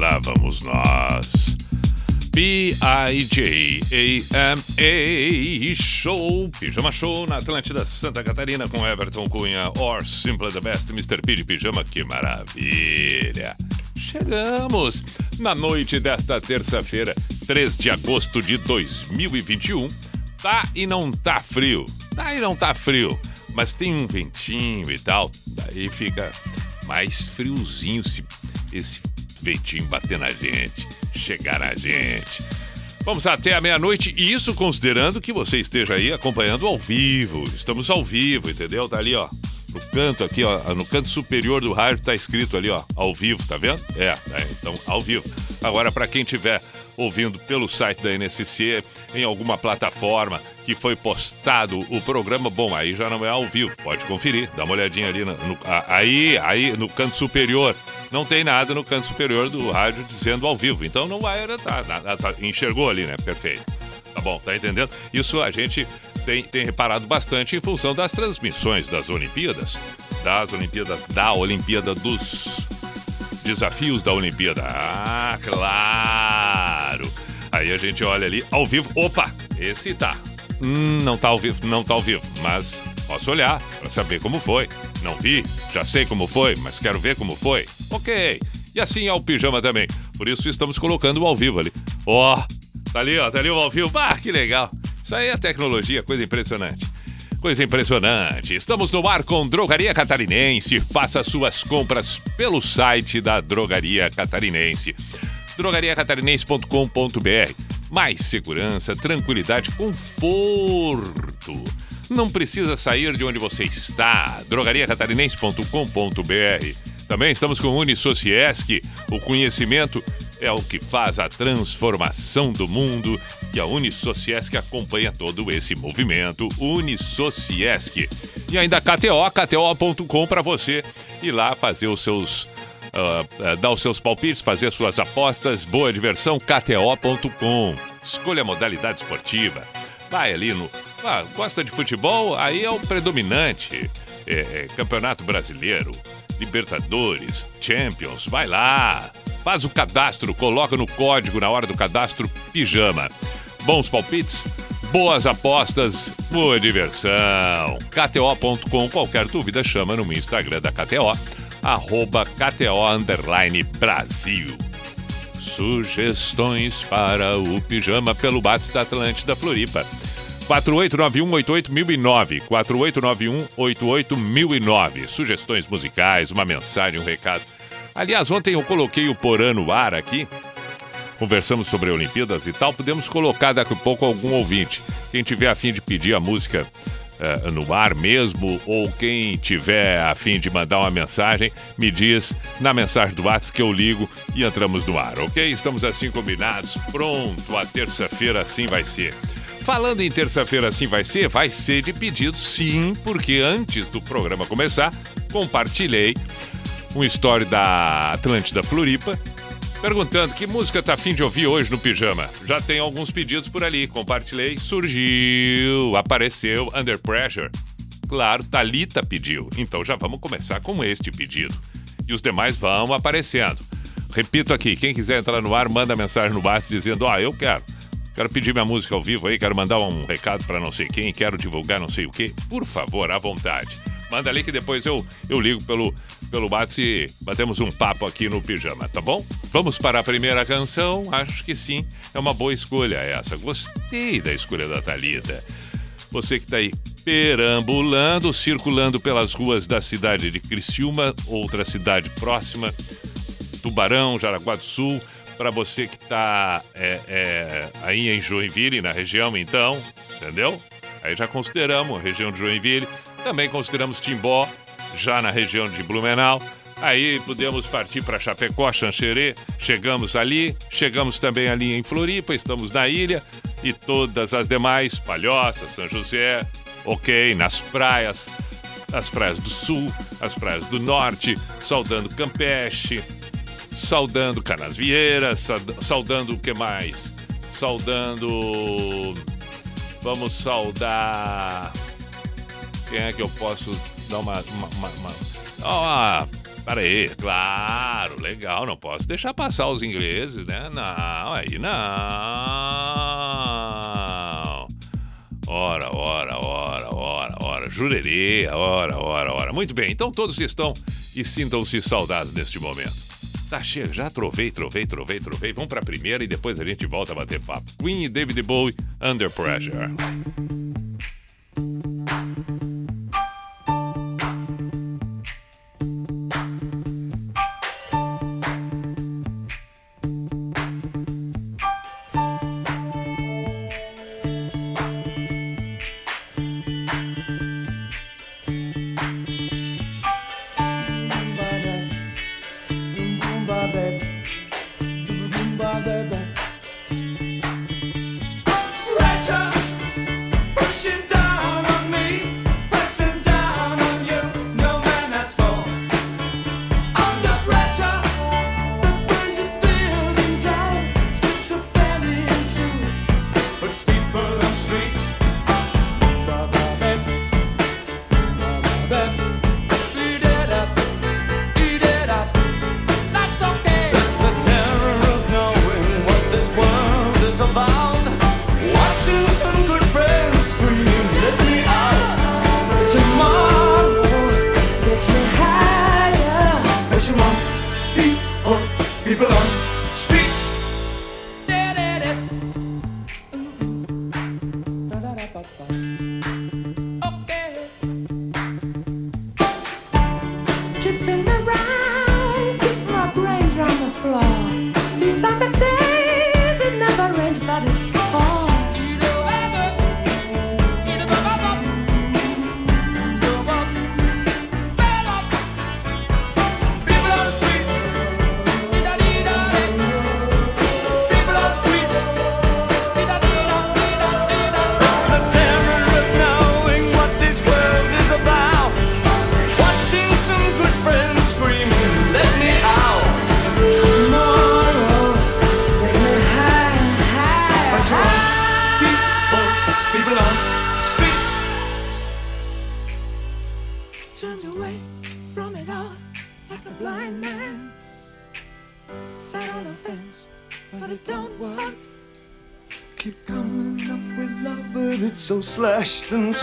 lá vamos nós. P-I-J-A-M-A Show, Pijama Show na Atlântida Santa Catarina com Everton Cunha, or Simple the Best, Mr. P de Pijama, que maravilha. Chegamos na noite desta terça-feira, 3 de agosto de 2021. Tá e não tá frio, tá e não tá frio, mas tem um ventinho e tal, daí fica mais friozinho se esse ventinho bater na gente, chegar na gente. Vamos até a meia-noite, e isso considerando que você esteja aí acompanhando ao vivo. Estamos ao vivo, entendeu? Tá ali, ó. No canto aqui, ó, no canto superior do rádio tá escrito ali, ó, ao vivo, tá vendo? É, é então ao vivo. Agora para quem tiver ouvindo pelo site da NSC em alguma plataforma que foi postado o programa, bom, aí já não é ao vivo, pode conferir, dá uma olhadinha ali no, no aí, aí no canto superior. Não tem nada no canto superior do rádio dizendo ao vivo, então não vai tá, tá, tá, enxergou ali, né? Perfeito. Tá bom, tá entendendo? Isso a gente tem, tem reparado bastante em função das transmissões das Olimpíadas, das Olimpíadas, da Olimpíada dos desafios da Olimpíada. Ah, claro! Aí a gente olha ali ao vivo. Opa, esse tá. Hum, não tá ao vivo, não tá ao vivo, mas posso olhar para saber como foi. Não vi, já sei como foi, mas quero ver como foi. Ok. E assim é o pijama também. Por isso estamos colocando o ao vivo ali. Ó, oh, tá ali, ó, tá ali o ao vivo. Ah, que legal. Isso aí é tecnologia, coisa impressionante. Coisa impressionante. Estamos no ar com Drogaria Catarinense. Faça suas compras pelo site da Drogaria Catarinense. drogariacatarinense.com.br. Mais segurança, tranquilidade, conforto. Não precisa sair de onde você está. drogariacatarinense.com.br. Também estamos com Unisociesc. O conhecimento é o que faz a transformação do mundo e a Unisociesc acompanha todo esse movimento. Unisociesc. E ainda KTO, KTO.com para você ir lá fazer os seus. Uh, dar os seus palpites, fazer suas apostas, boa diversão, KTO.com. Escolha a modalidade esportiva. Vai ali no. Ah, gosta de futebol? Aí é o predominante. É, é, Campeonato Brasileiro, Libertadores, Champions, vai lá. Faz o cadastro, coloca no código na hora do cadastro pijama. Bons palpites, boas apostas, boa diversão. KTO.com, qualquer dúvida, chama no Instagram da KTO, arroba KTO Brasil. Sugestões para o pijama pelo Bates da Atlântida Floripa. 4891-88009. 4891-88009. Sugestões musicais, uma mensagem, um recado. Aliás, ontem eu coloquei o Porã no ar aqui. Conversamos sobre Olimpíadas e tal. Podemos colocar daqui a pouco algum ouvinte. Quem tiver a fim de pedir a música uh, no ar mesmo, ou quem tiver a fim de mandar uma mensagem, me diz na mensagem do WhatsApp que eu ligo e entramos no ar, ok? Estamos assim combinados. Pronto, a terça-feira assim vai ser. Falando em terça-feira assim vai ser, vai ser de pedido sim, porque antes do programa começar, compartilhei um story da Atlântida Floripa, perguntando que música tá afim de ouvir hoje no pijama. Já tem alguns pedidos por ali, compartilhei, surgiu, apareceu Under Pressure. Claro, Talita pediu, então já vamos começar com este pedido. E os demais vão aparecendo. Repito aqui, quem quiser entrar no ar, manda mensagem no WhatsApp dizendo: "Ó, oh, eu quero. Quero pedir minha música ao vivo aí, quero mandar um recado para não sei quem, quero divulgar não sei o quê. Por favor, à vontade. Manda ali que depois eu, eu ligo pelo, pelo bate e batemos um papo aqui no pijama, tá bom? Vamos para a primeira canção? Acho que sim. É uma boa escolha essa. Gostei da escolha da Thalita. Você que está aí perambulando, circulando pelas ruas da cidade de Criciúma, outra cidade próxima, Tubarão, Jaraguá do Sul, para você que está é, é, aí em Joinville, na região, então, entendeu? Aí já consideramos a região de Joinville, Também consideramos Timbó, já na região de Blumenau. Aí podemos partir para Chapecó, Xanxerê, chegamos ali, chegamos também ali em Floripa, estamos na ilha e todas as demais, Palhoça, São José, ok, nas praias, as praias do sul, as praias do norte, saudando Campeche, saudando Canasvieiras, saudando o que mais? Saudando. Vamos saudar. Quem é que eu posso dar uma. uma, uma, uma... Ah, Peraí, claro, legal, não posso deixar passar os ingleses, né? Não, aí não. Ora, ora, ora, ora, ora, jurerê, ora, ora, ora. Muito bem, então todos estão e sintam-se saudados neste momento. Tá, chega, já trovei, trovei, trovei, trovei. Vamos pra primeira e depois a gente volta a bater papo. Queen e David Bowie, Under Pressure. oceans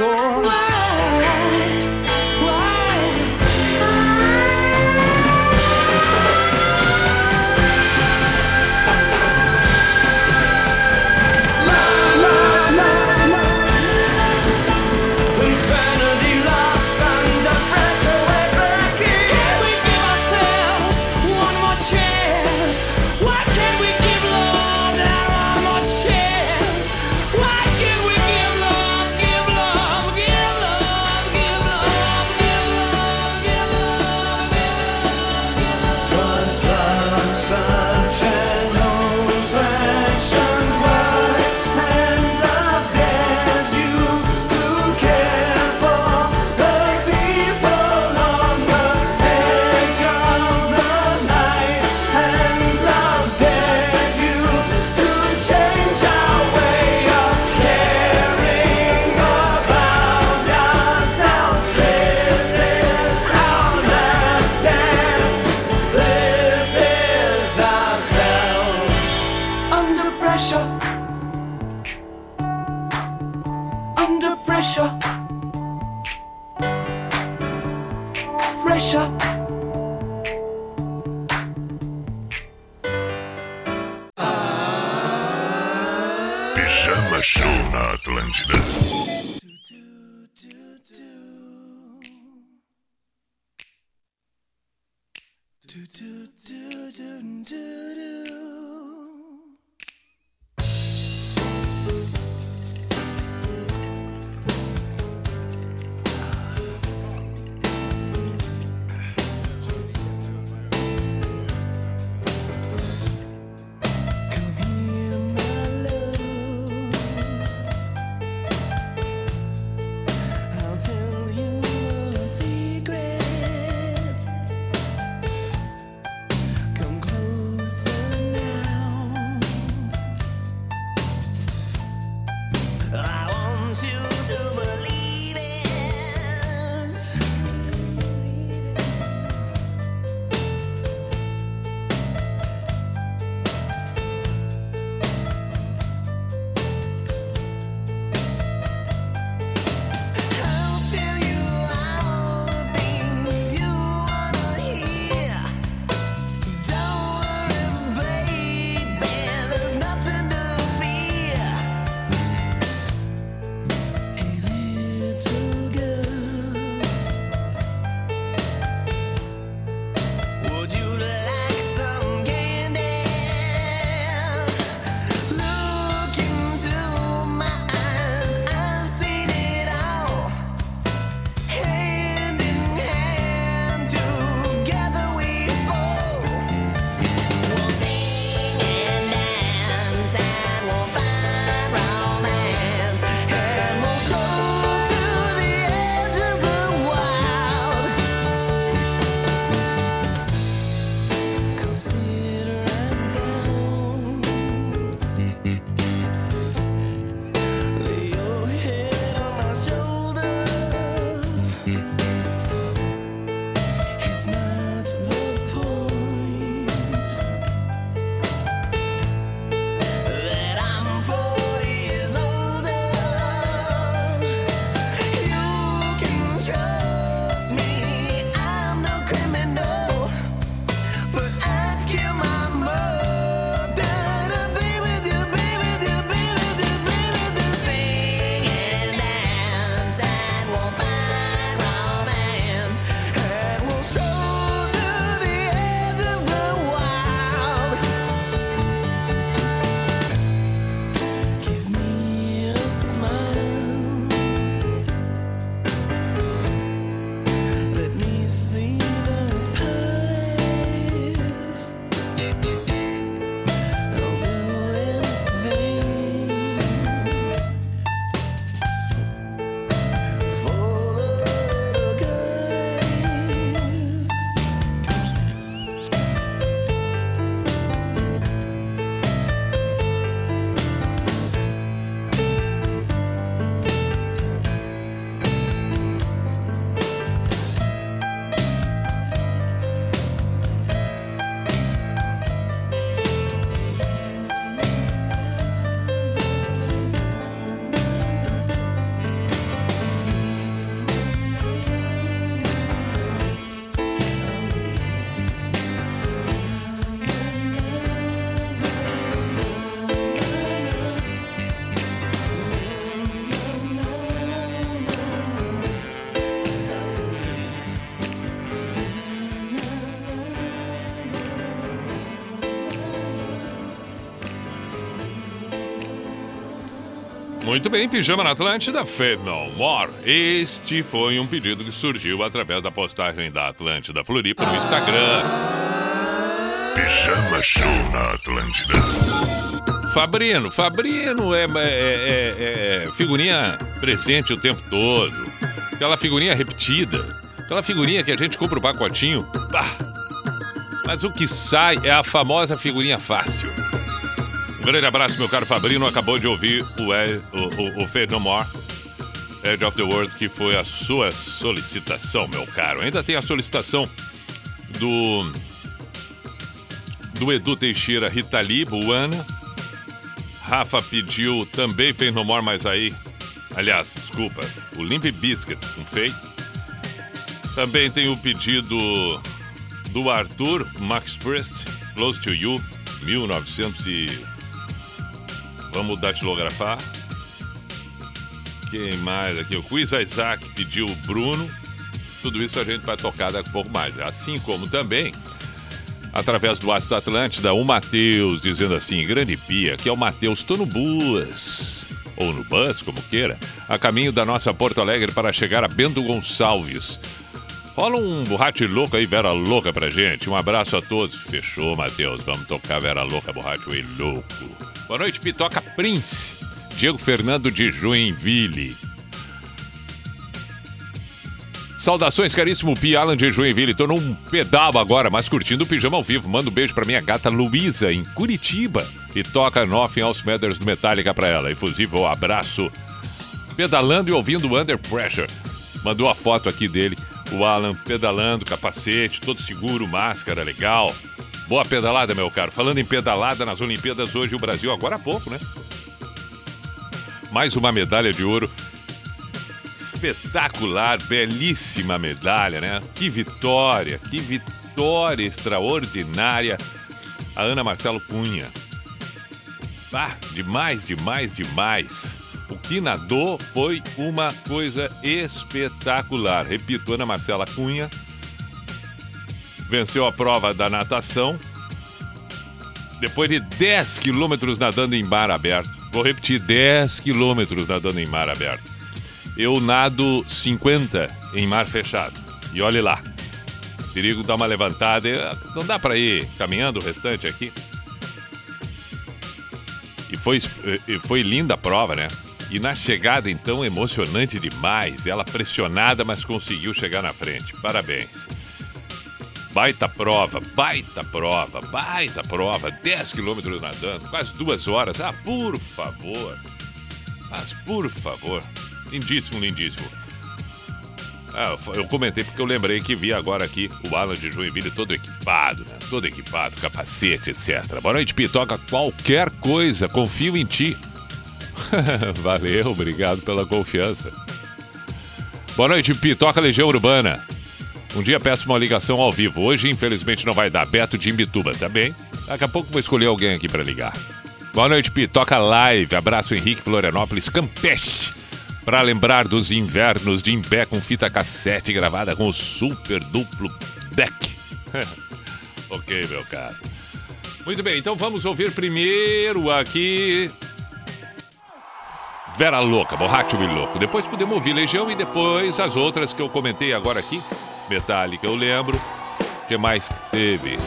Muito bem, Pijama na Atlântida, Faith No More. Este foi um pedido que surgiu através da postagem da Atlântida Floripa no Instagram. Pijama Show na Atlântida. Fabrino, Fabrino é, é, é, é figurinha presente o tempo todo. Aquela figurinha repetida. Aquela figurinha que a gente compra o pacotinho. Bah. Mas o que sai é a famosa figurinha fácil. Grande abraço, meu caro Fabrino. Acabou de ouvir o, o, o, o Fade No More, Edge of the World, que foi a sua solicitação, meu caro. Ainda tem a solicitação do do Edu Teixeira Ritali, Buana. Rafa pediu também Fade No More, mas aí. Aliás, desculpa, o Limp Biscuit, um fake. Também tem o pedido do Arthur Max Priest, Close to You, 1900 e Vamos datilografar. Quem mais aqui? O Quiz Isaac pediu o Bruno. Tudo isso a gente vai tocar daqui a pouco mais. Assim como também, através do Ácido Atlântida, o Matheus dizendo assim: Grande Pia, que é o Matheus, tô no bus. Ou no bus, como queira, a caminho da nossa Porto Alegre para chegar a Bento Gonçalves. Rola um borracho louco aí, Vera Louca pra gente. Um abraço a todos. Fechou, Matheus. Vamos tocar Vera Louca, borracho e louco. Boa noite, Pitoca Prince. Diego Fernando de Joinville. Saudações, caríssimo Pi Alan de Joinville. Tô num pedal agora, mas curtindo o pijama ao vivo. Manda um beijo pra minha gata Luísa, em Curitiba. E toca Nothing Else Matters Metallica pra ela. Efusível abraço. Pedalando e ouvindo Under Pressure. Mandou a foto aqui dele. O Alan pedalando, capacete, todo seguro, máscara, legal. Boa pedalada, meu caro. Falando em pedalada, nas Olimpíadas hoje o Brasil, agora há pouco, né? Mais uma medalha de ouro. Espetacular, belíssima medalha, né? Que vitória, que vitória extraordinária. A Ana Marcelo Cunha. Ah, demais, demais, demais. O que nadou foi uma coisa espetacular. Repito, Ana Marcela Cunha venceu a prova da natação. Depois de 10 quilômetros nadando em mar aberto. Vou repetir: 10 quilômetros nadando em mar aberto. Eu nado 50 em mar fechado. E olhe lá. Perigo dar uma levantada. Não dá para ir caminhando o restante aqui. E foi, foi linda a prova, né? E na chegada, então, emocionante demais. Ela pressionada, mas conseguiu chegar na frente. Parabéns. Baita prova, baita prova, baita prova. 10 quilômetros nadando, quase duas horas. Ah, por favor. Mas por favor. Lindíssimo, lindíssimo. Ah, eu comentei porque eu lembrei que vi agora aqui o Alan de Joinville todo equipado, né? Todo equipado, capacete, etc. Boa noite, Pitoca. Qualquer coisa, confio em ti. Valeu, obrigado pela confiança. Boa noite, Pitoca Legião Urbana. Um dia peço uma ligação ao vivo. Hoje, infelizmente, não vai dar. Beto de Imbituba, tá bem? Daqui a pouco vou escolher alguém aqui para ligar. Boa noite, Pi. Toca live. Abraço, Henrique Florianópolis, Campeche. Para lembrar dos invernos de Impé com fita cassete gravada com o super duplo deck. ok, meu caro. Muito bem, então vamos ouvir primeiro aqui. Vera Louca, Borracho e Louco. Depois podemos ouvir Legião e depois as outras que eu comentei agora aqui. Metallica, eu lembro. O que mais que teve?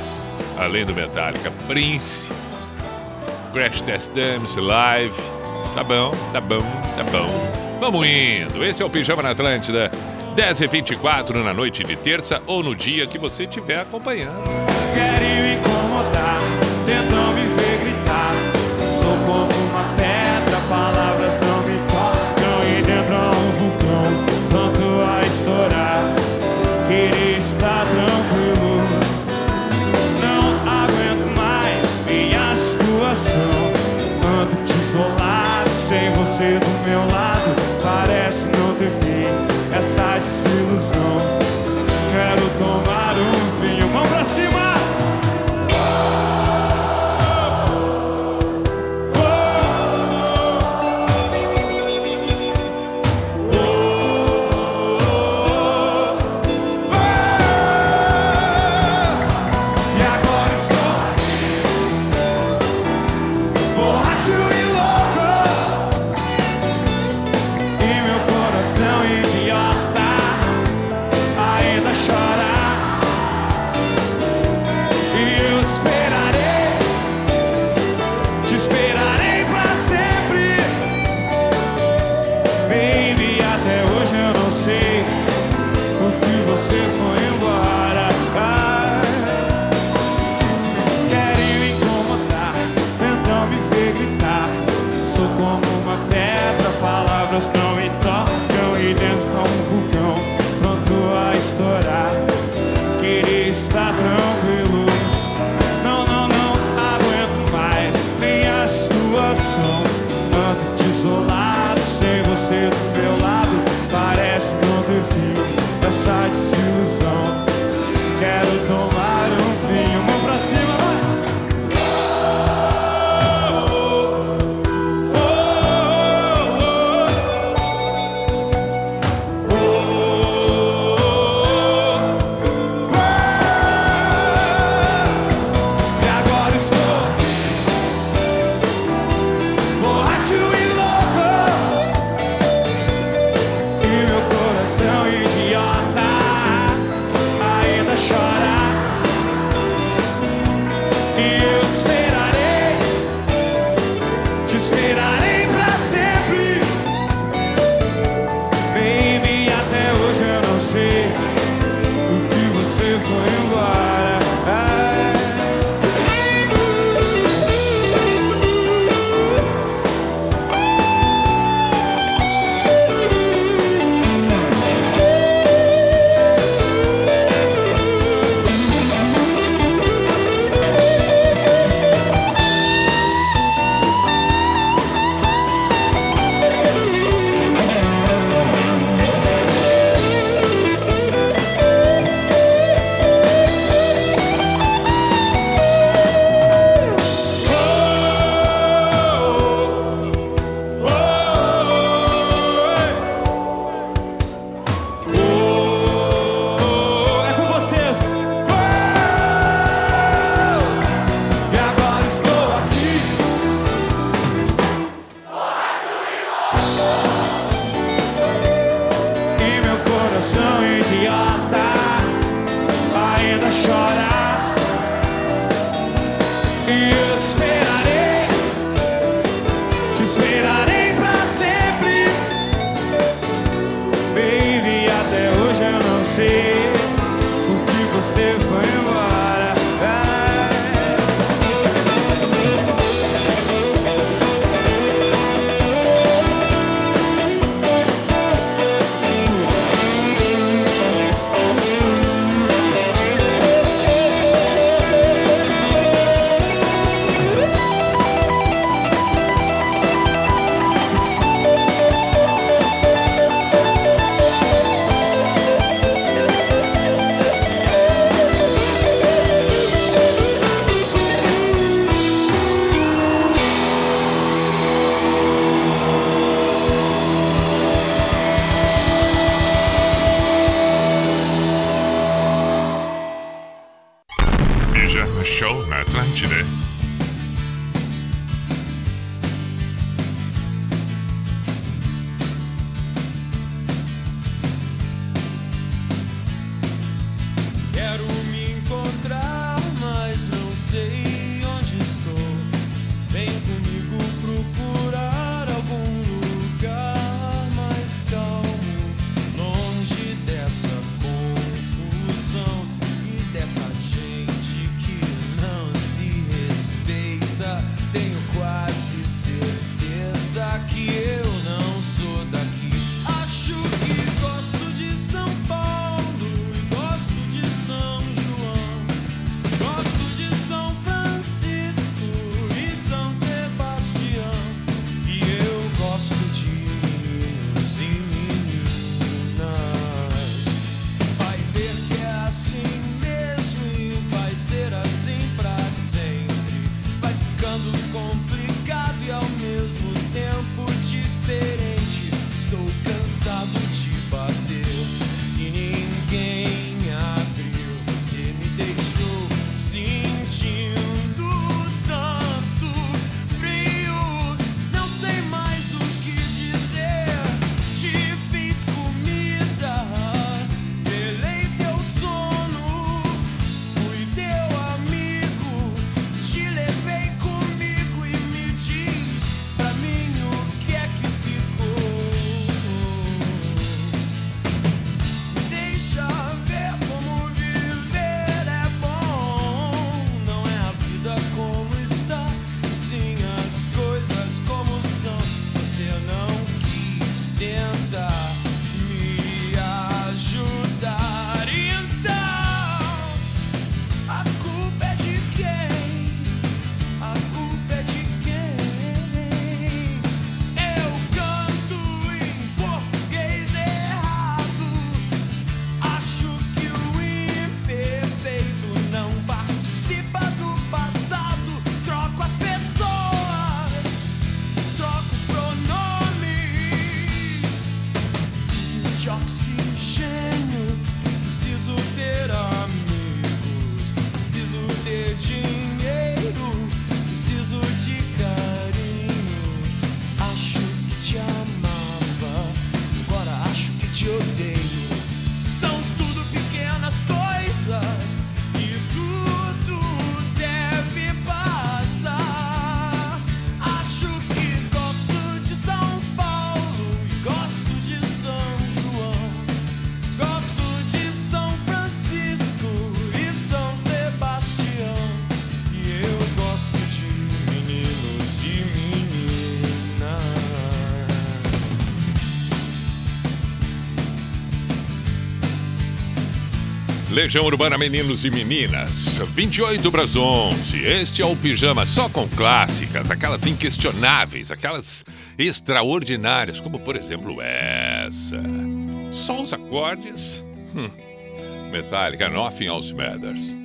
Além do Metallica, Prince, Crash Test Dummies, Live. Tá bom, tá bom, tá bom. Vamos indo. Esse é o Pijama na Atlântida. 10h24 na noite de terça ou no dia que você estiver acompanhando. Quero incomodar, você, o que você vai Legião Urbana Meninos e Meninas, 28 para Brasil 11. Este é o pijama só com clássicas, aquelas inquestionáveis, aquelas extraordinárias, como por exemplo essa. Só os acordes. Hum. Metallica, Nothing Else Matters.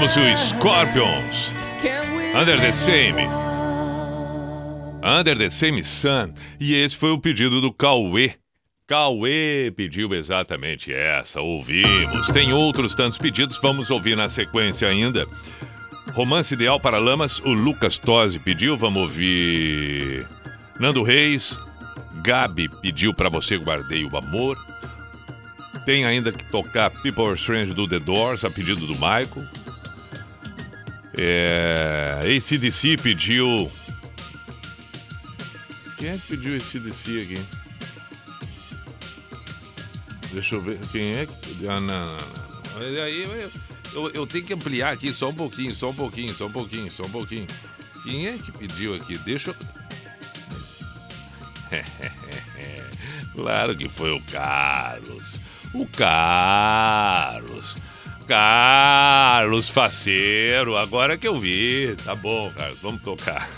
Ouvimos o Scorpions, Under the Same. Under the Same Sun. E esse foi o pedido do Cauê. Cauê pediu exatamente essa, ouvimos. Tem outros tantos pedidos, vamos ouvir na sequência ainda. Romance Ideal para Lamas, o Lucas Tosi pediu, vamos ouvir. Nando Reis, Gabi pediu para você guardei o amor. Tem ainda que tocar People Are Strange do The Doors, a pedido do Michael. É, ACDC pediu. Quem é que pediu ACDC aqui? Deixa eu ver. Quem é que. Ah, não, não, não. Aí eu, eu tenho que ampliar aqui só um pouquinho, só um pouquinho, só um pouquinho, só um pouquinho. Quem é que pediu aqui? Deixa eu. claro que foi o Carlos. O Carlos. Carlos Faceiro, agora que eu vi. Tá bom, Carlos, vamos tocar.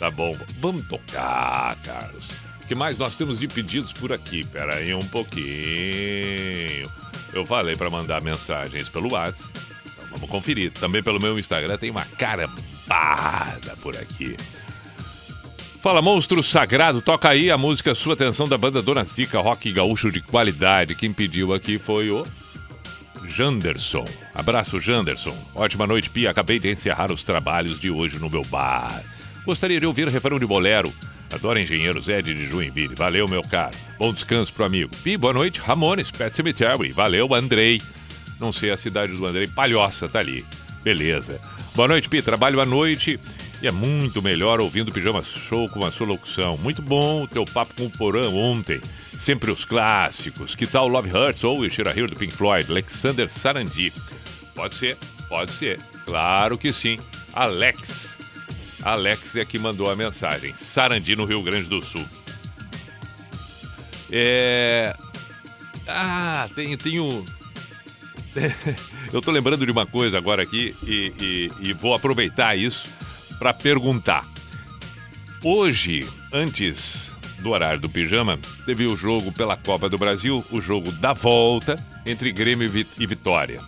Tá bom, vamos tocar, Carlos. O que mais nós temos de pedidos por aqui? Pera aí um pouquinho. Eu falei para mandar mensagens pelo WhatsApp. Então vamos conferir. Também pelo meu Instagram tem uma carambada por aqui. Fala, monstro sagrado, toca aí a música Sua Atenção da banda Dona Zica, rock gaúcho de qualidade. Quem pediu aqui foi o Janderson. Abraço, Janderson. Ótima noite, Pia. Acabei de encerrar os trabalhos de hoje no meu bar. Gostaria de ouvir o refrão de bolero. Adoro Engenheiro Zé de Joinville. Valeu, meu caro. Bom descanso pro amigo. Pi, boa noite. Ramones, Pet Cemetery. Valeu, Andrei. Não sei a cidade do Andrei. Palhoça, tá ali. Beleza. Boa noite, Pi. Trabalho à noite E é muito melhor ouvindo o Pijama Show com a sua locução. Muito bom o teu papo com o Porã ontem. Sempre os clássicos. Que tal Love Hurts ou Should Hear do Pink Floyd? Alexander Sarandi. Pode ser, pode ser. Claro que sim. Alex. Alex é que mandou a mensagem. Sarandi, no Rio Grande do Sul. É. Ah, tem, um. Eu tô lembrando de uma coisa agora aqui e, e, e vou aproveitar isso para perguntar. Hoje, antes do horário do pijama, teve o jogo pela Copa do Brasil, o jogo da volta entre Grêmio e Vi- Vitória.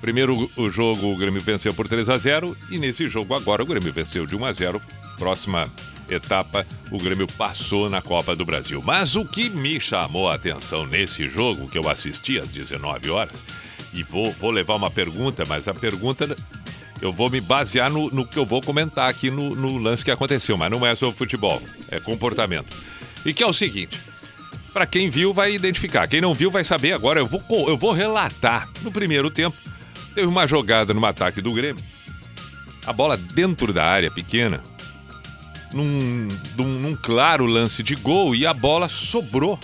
Primeiro o jogo o Grêmio venceu por 3 a 0 e nesse jogo agora o Grêmio venceu de 1 a 0. Próxima etapa, o Grêmio passou na Copa do Brasil. Mas o que me chamou a atenção nesse jogo que eu assisti às 19 horas, e vou, vou levar uma pergunta, mas a pergunta eu vou me basear no, no que eu vou comentar aqui no, no lance que aconteceu, mas não é sobre futebol, é comportamento. E que é o seguinte: para quem viu, vai identificar. Quem não viu, vai saber agora. Eu vou, eu vou relatar. No primeiro tempo, teve uma jogada no ataque do Grêmio. A bola dentro da área pequena. Num, num, num claro lance de gol. E a bola sobrou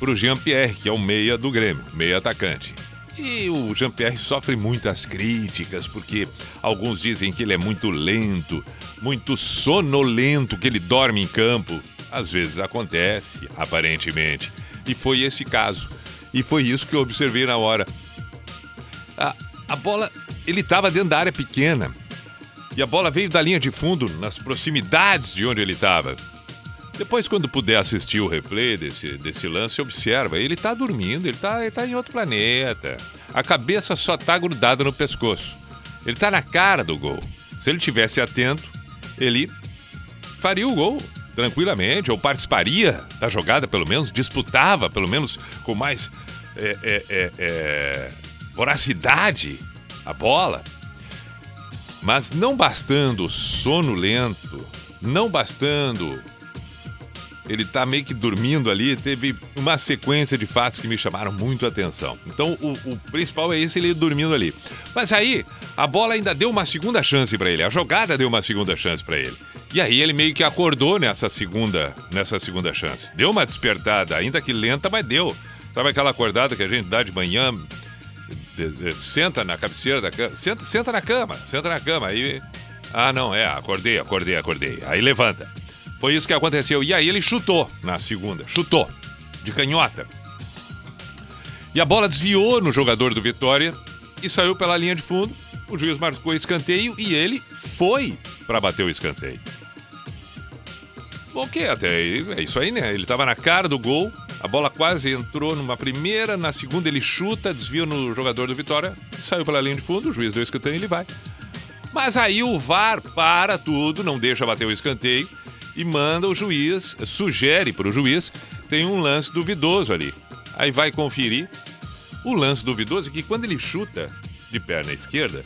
para o Jean-Pierre, que é o meia do Grêmio, meia atacante. E o Jean-Pierre sofre muitas críticas, porque alguns dizem que ele é muito lento, muito sonolento, que ele dorme em campo. Às vezes acontece, aparentemente. E foi esse caso. E foi isso que eu observei na hora. A, a bola, ele estava dentro da área pequena. E a bola veio da linha de fundo, nas proximidades de onde ele estava. Depois, quando puder assistir o replay desse, desse lance, observa, ele tá dormindo, ele tá, ele tá em outro planeta. A cabeça só tá grudada no pescoço. Ele tá na cara do gol. Se ele tivesse atento, ele faria o gol tranquilamente, ou participaria da jogada, pelo menos, disputava, pelo menos, com mais é, é, é, é, voracidade a bola. Mas não bastando sono lento, não bastando ele tá meio que dormindo ali, teve uma sequência de fatos que me chamaram muito a atenção. Então, o, o principal é esse, ele dormindo ali. Mas aí, a bola ainda deu uma segunda chance pra ele, a jogada deu uma segunda chance pra ele. E aí ele meio que acordou nessa segunda, nessa segunda chance. Deu uma despertada, ainda que lenta, mas deu. Sabe aquela acordada que a gente dá de manhã, senta na cabeceira da cama, senta, senta na cama, senta na cama, aí... Ah, não, é, acordei, acordei, acordei. Aí levanta. Foi isso que aconteceu. E aí ele chutou na segunda. Chutou. De canhota. E a bola desviou no jogador do Vitória e saiu pela linha de fundo. O juiz marcou escanteio e ele foi para bater o escanteio. Que até aí, é isso aí, né? Ele tava na cara do gol, a bola quase entrou numa primeira, na segunda ele chuta, desvia no jogador do Vitória, saiu pela linha de fundo, o juiz deu escanteio e ele vai. Mas aí o VAR para tudo, não deixa bater o escanteio e manda o juiz, sugere para o juiz, tem um lance duvidoso ali. Aí vai conferir. O lance duvidoso é que quando ele chuta de perna esquerda,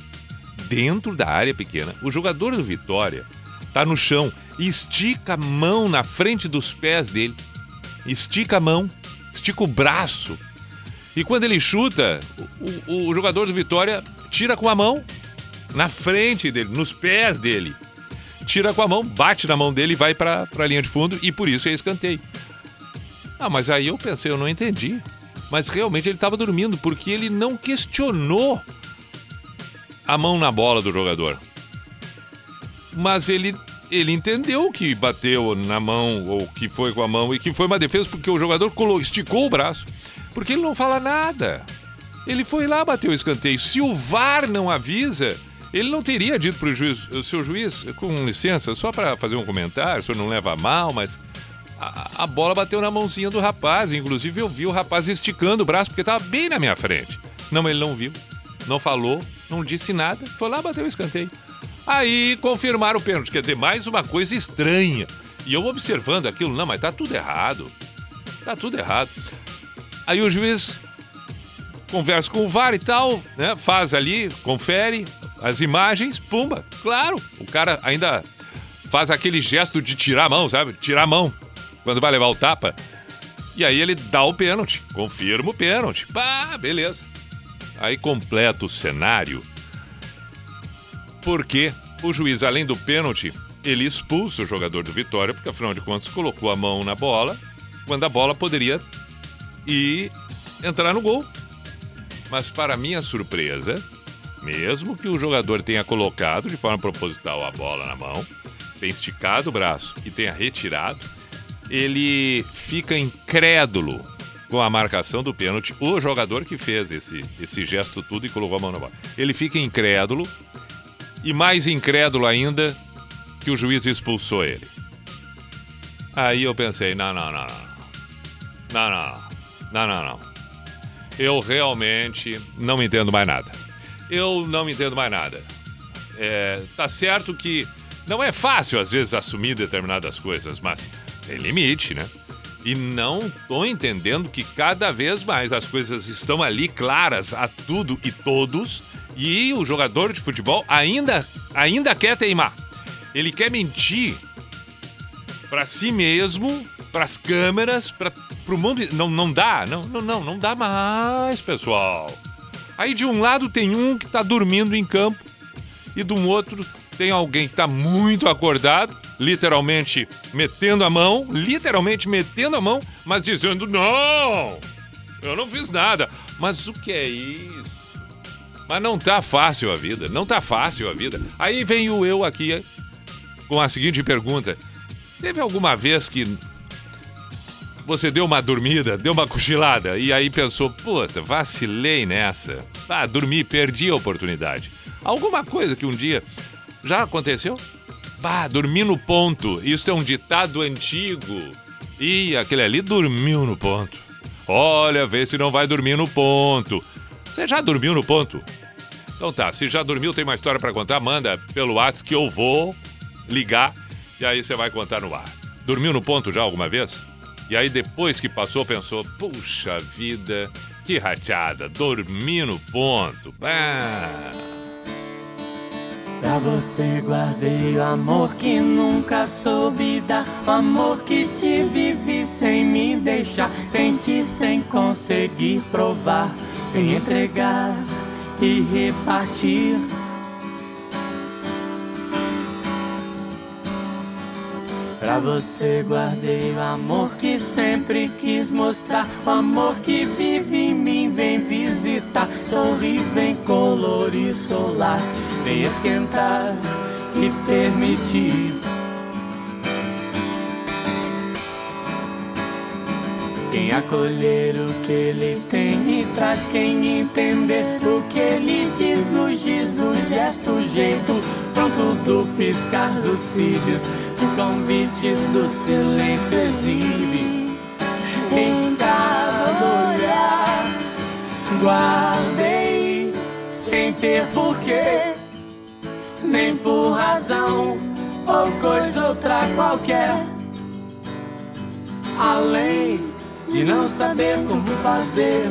dentro da área pequena, o jogador do Vitória tá no chão e estica a mão na frente dos pés dele. Estica a mão, estica o braço. E quando ele chuta, o, o- o jogador do Vitória tira com a mão na frente dele, nos pés dele. Tira com a mão, bate na mão dele e vai para a linha de fundo e por isso é escanteio. Ah, mas aí eu pensei, eu não entendi. Mas realmente ele estava dormindo porque ele não questionou a mão na bola do jogador. Mas ele ele entendeu que bateu na mão ou que foi com a mão e que foi uma defesa porque o jogador colo- esticou o braço. Porque ele não fala nada. Ele foi lá bater o escanteio. Se o VAR não avisa, ele não teria dito para o juiz, "O seu juiz, com licença, só para fazer um comentário, o senhor não leva mal, mas a, a bola bateu na mãozinha do rapaz. Inclusive eu vi o rapaz esticando o braço porque estava bem na minha frente. Não, ele não viu, não falou, não disse nada, foi lá bater o escanteio. Aí confirmaram o pênalti, quer dizer, mais uma coisa estranha. E eu observando aquilo, não, mas tá tudo errado. Tá tudo errado. Aí o juiz conversa com o VAR e tal, né? Faz ali, confere as imagens, pumba, claro. O cara ainda faz aquele gesto de tirar a mão, sabe? Tirar a mão quando vai levar o tapa. E aí ele dá o pênalti, confirma o pênalti. Pá, beleza. Aí completa o cenário. Porque o juiz, além do pênalti, ele expulsa o jogador do Vitória, porque afinal de contas colocou a mão na bola, quando a bola poderia ir entrar no gol. Mas para minha surpresa, mesmo que o jogador tenha colocado de forma proposital a bola na mão, tenha esticado o braço e tenha retirado, ele fica incrédulo com a marcação do pênalti. O jogador que fez esse, esse gesto tudo e colocou a mão na bola. Ele fica incrédulo e mais incrédulo ainda que o juiz expulsou ele. Aí eu pensei, não, não, não, não. Não, não, não, não, não. Eu realmente não entendo mais nada. Eu não entendo mais nada. É, tá certo que não é fácil às vezes assumir determinadas coisas, mas tem limite, né? E não tô entendendo que cada vez mais as coisas estão ali claras a tudo e todos e o jogador de futebol ainda ainda quer teimar. Ele quer mentir para si mesmo, para as câmeras, para o mundo. Não, não dá, não, não, não, não dá mais, pessoal. Aí de um lado tem um que está dormindo em campo e do outro tem alguém que está muito acordado, literalmente metendo a mão, literalmente metendo a mão, mas dizendo não, eu não fiz nada. Mas o que é isso? Mas não tá fácil a vida, não tá fácil a vida. Aí vem o eu aqui com a seguinte pergunta: Teve alguma vez que você deu uma dormida, deu uma cochilada e aí pensou, puta, vacilei nessa. Ah, dormi, perdi a oportunidade. Alguma coisa que um dia já aconteceu? Bah, dormi no ponto. Isso é um ditado antigo. Ih, aquele ali dormiu no ponto. Olha, vê se não vai dormir no ponto. Você já dormiu no ponto? Então tá, se já dormiu, tem uma história para contar, manda pelo WhatsApp que eu vou ligar e aí você vai contar no ar. Dormiu no ponto já alguma vez? E aí depois que passou, pensou, puxa vida, que rachada, dormi no ponto. Pra você guardei o amor que nunca soube dar. O amor que te vive sem me deixar. Sentir sem conseguir provar. Sem entregar e repartir Pra você guardei o amor que sempre quis mostrar. O amor que vive em mim vem visitar. Sorri, vem colorir solar. Vem esquentar e permitir Quem acolher o que ele tem e traz quem entender o que ele diz no giz do gesto, jeito pronto do piscar dos cílios, o convite do silêncio exibe em cada olhar. Guardei sem ter porquê, nem por razão ou coisa outra qualquer além de não saber como fazer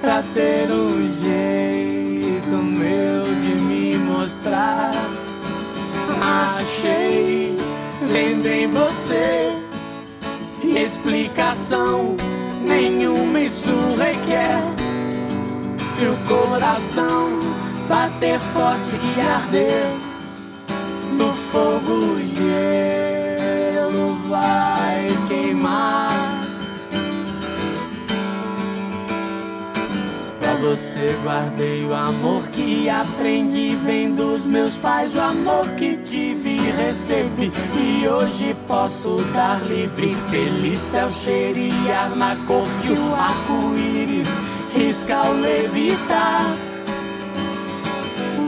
pra ter um jeito meu de me mostrar. Achei vendo em você explicação nenhuma isso requer. Se o coração bater forte e arder no fogo, o você guardei o amor que aprendi vem dos meus pais, o amor que tive e recebi e hoje posso dar livre, feliz céu cheirar na cor que o arco-íris risca ao levitar.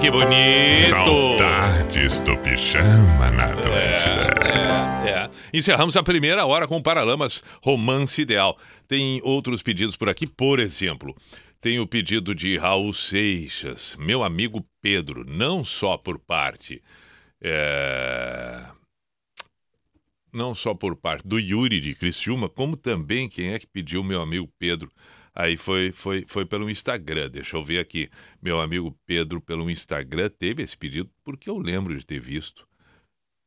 que bonito! Saudades do pijama na Atlântida. É, é. Encerramos a primeira hora com Paralamas Romance Ideal. Tem outros pedidos por aqui, por exemplo. Tem o pedido de Raul Seixas, meu amigo Pedro, não só por parte. é, Não só por parte do Yuri de Criciúma, como também quem é que pediu meu amigo Pedro. Aí foi, foi, foi pelo Instagram, deixa eu ver aqui. Meu amigo Pedro, pelo Instagram, teve esse pedido porque eu lembro de ter visto.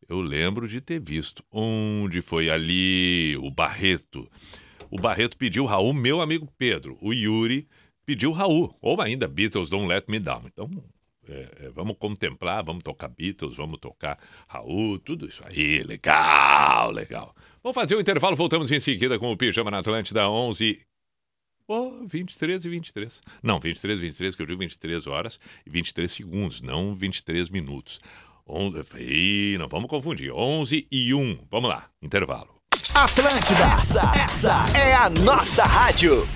Eu lembro de ter visto. Onde foi ali o Barreto? O Barreto pediu Raul, meu amigo Pedro. O Yuri pediu Raul. Ou ainda Beatles Don't Let Me Down. Então, é, é, vamos contemplar, vamos tocar Beatles, vamos tocar Raul, tudo isso aí. Legal, legal. Vamos fazer o intervalo, voltamos em seguida com o Pijama na Atlântida, 11 Oh, 23 e 23. Não, 23 e 23, que eu digo 23 horas e 23 segundos, não 23 minutos. On... Ih, não vamos confundir. 11 e 1. Vamos lá, intervalo. Atlântida, essa, essa é a nossa rádio.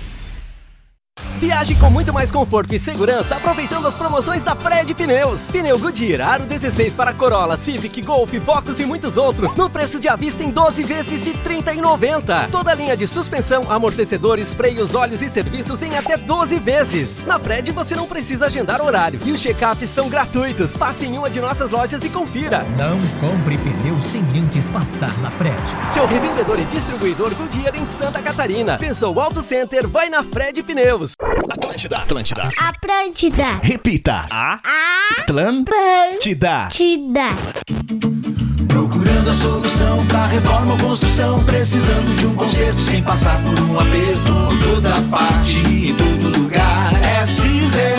Viaje com muito mais conforto e segurança aproveitando as promoções da Fred Pneus. Pneu Goodyear Aro 16 para Corolla, Civic, Golf, Focus e muitos outros no preço de à vista em 12 vezes de R$ 30,90. Toda a linha de suspensão, amortecedores, freios, óleos e serviços em até 12 vezes. Na Fred você não precisa agendar horário e os check-ups são gratuitos. Passe em uma de nossas lojas e confira. Não compre pneu sem antes passar na Fred. Seu revendedor e distribuidor Goodyear em Santa Catarina. Pensou Auto Center, vai na Fred Pneus. Atlântida, Atlântida. Atlântida. Repita. A. Atlântida. Atlântida. Procurando a solução pra reforma ou construção. Precisando de um conserto sem passar por um aperto. Toda parte, em todo lugar. É Cizer.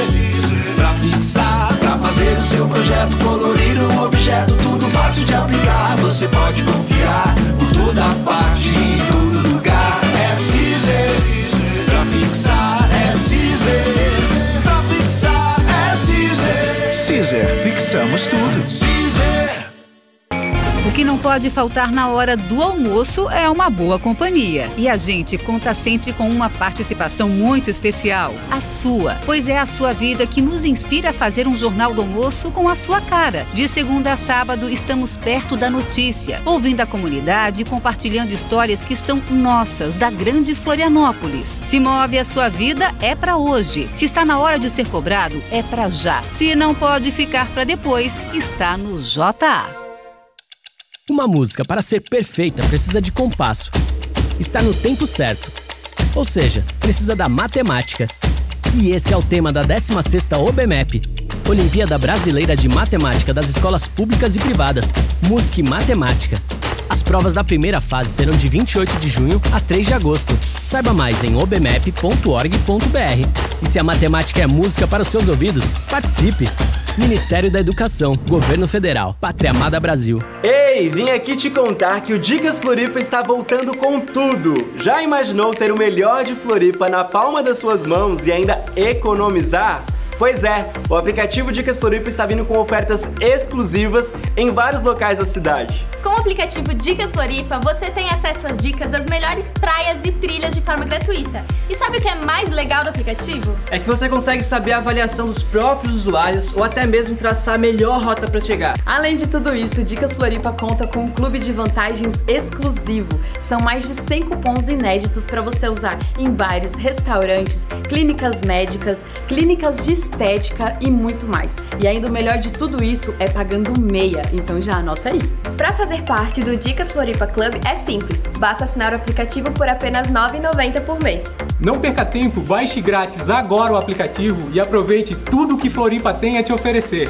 Pra fixar, pra fazer o seu projeto. Colorir um objeto, tudo fácil de aplicar. Você pode confiar. Por toda parte, em todo lugar. É Cizer. Pra fixar, Cizer. Pra fixar, é Cizer. Caesar, fixamos tudo. Cizer. O que não pode faltar na hora do almoço é uma boa companhia. E a gente conta sempre com uma participação muito especial, a sua. Pois é a sua vida que nos inspira a fazer um jornal do almoço com a sua cara. De segunda a sábado, estamos perto da notícia, ouvindo a comunidade e compartilhando histórias que são nossas, da grande Florianópolis. Se move a sua vida, é para hoje. Se está na hora de ser cobrado, é para já. Se não pode ficar para depois, está no JA. Uma música, para ser perfeita, precisa de compasso. Está no tempo certo. Ou seja, precisa da matemática. E esse é o tema da 16ª OBMEP, Olimpíada Brasileira de Matemática das Escolas Públicas e Privadas, Música e Matemática. As provas da primeira fase serão de 28 de junho a 3 de agosto. Saiba mais em obmep.org.br. E se a matemática é música para os seus ouvidos, participe! Ministério da Educação, Governo Federal, Pátria Amada Brasil. Ei, vim aqui te contar que o Dicas Floripa está voltando com tudo. Já imaginou ter o melhor de Floripa na palma das suas mãos e ainda economizar? Pois é, o aplicativo Dicas Floripa está vindo com ofertas exclusivas em vários locais da cidade. Com o aplicativo Dicas Floripa, você tem acesso às dicas das melhores praias e trilhas de forma gratuita. E sabe o que é mais legal do aplicativo? É que você consegue saber a avaliação dos próprios usuários ou até mesmo traçar a melhor rota para chegar. Além de tudo isso, Dicas Floripa conta com um clube de vantagens exclusivo. São mais de 100 cupons inéditos para você usar em bares, restaurantes, clínicas médicas, clínicas de estética e muito mais. E ainda o melhor de tudo isso é pagando meia, então já anota aí. Para fazer parte do Dicas Floripa Club é simples, basta assinar o aplicativo por apenas R$ 9,90 por mês. Não perca tempo, baixe grátis agora o aplicativo e aproveite tudo que Floripa tem a te oferecer.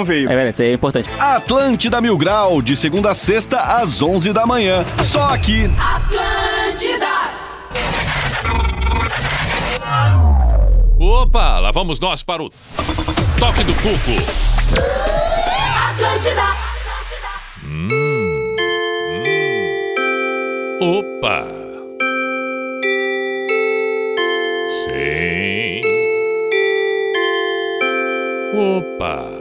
veio. É verdade, isso é importante. Atlântida Mil Grau, de segunda a sexta, às 11 da manhã. Só aqui. Atlântida. Opa, lá vamos nós para o toque do cuco. Atlântida. Hum, hum. Opa. Sim. Opa.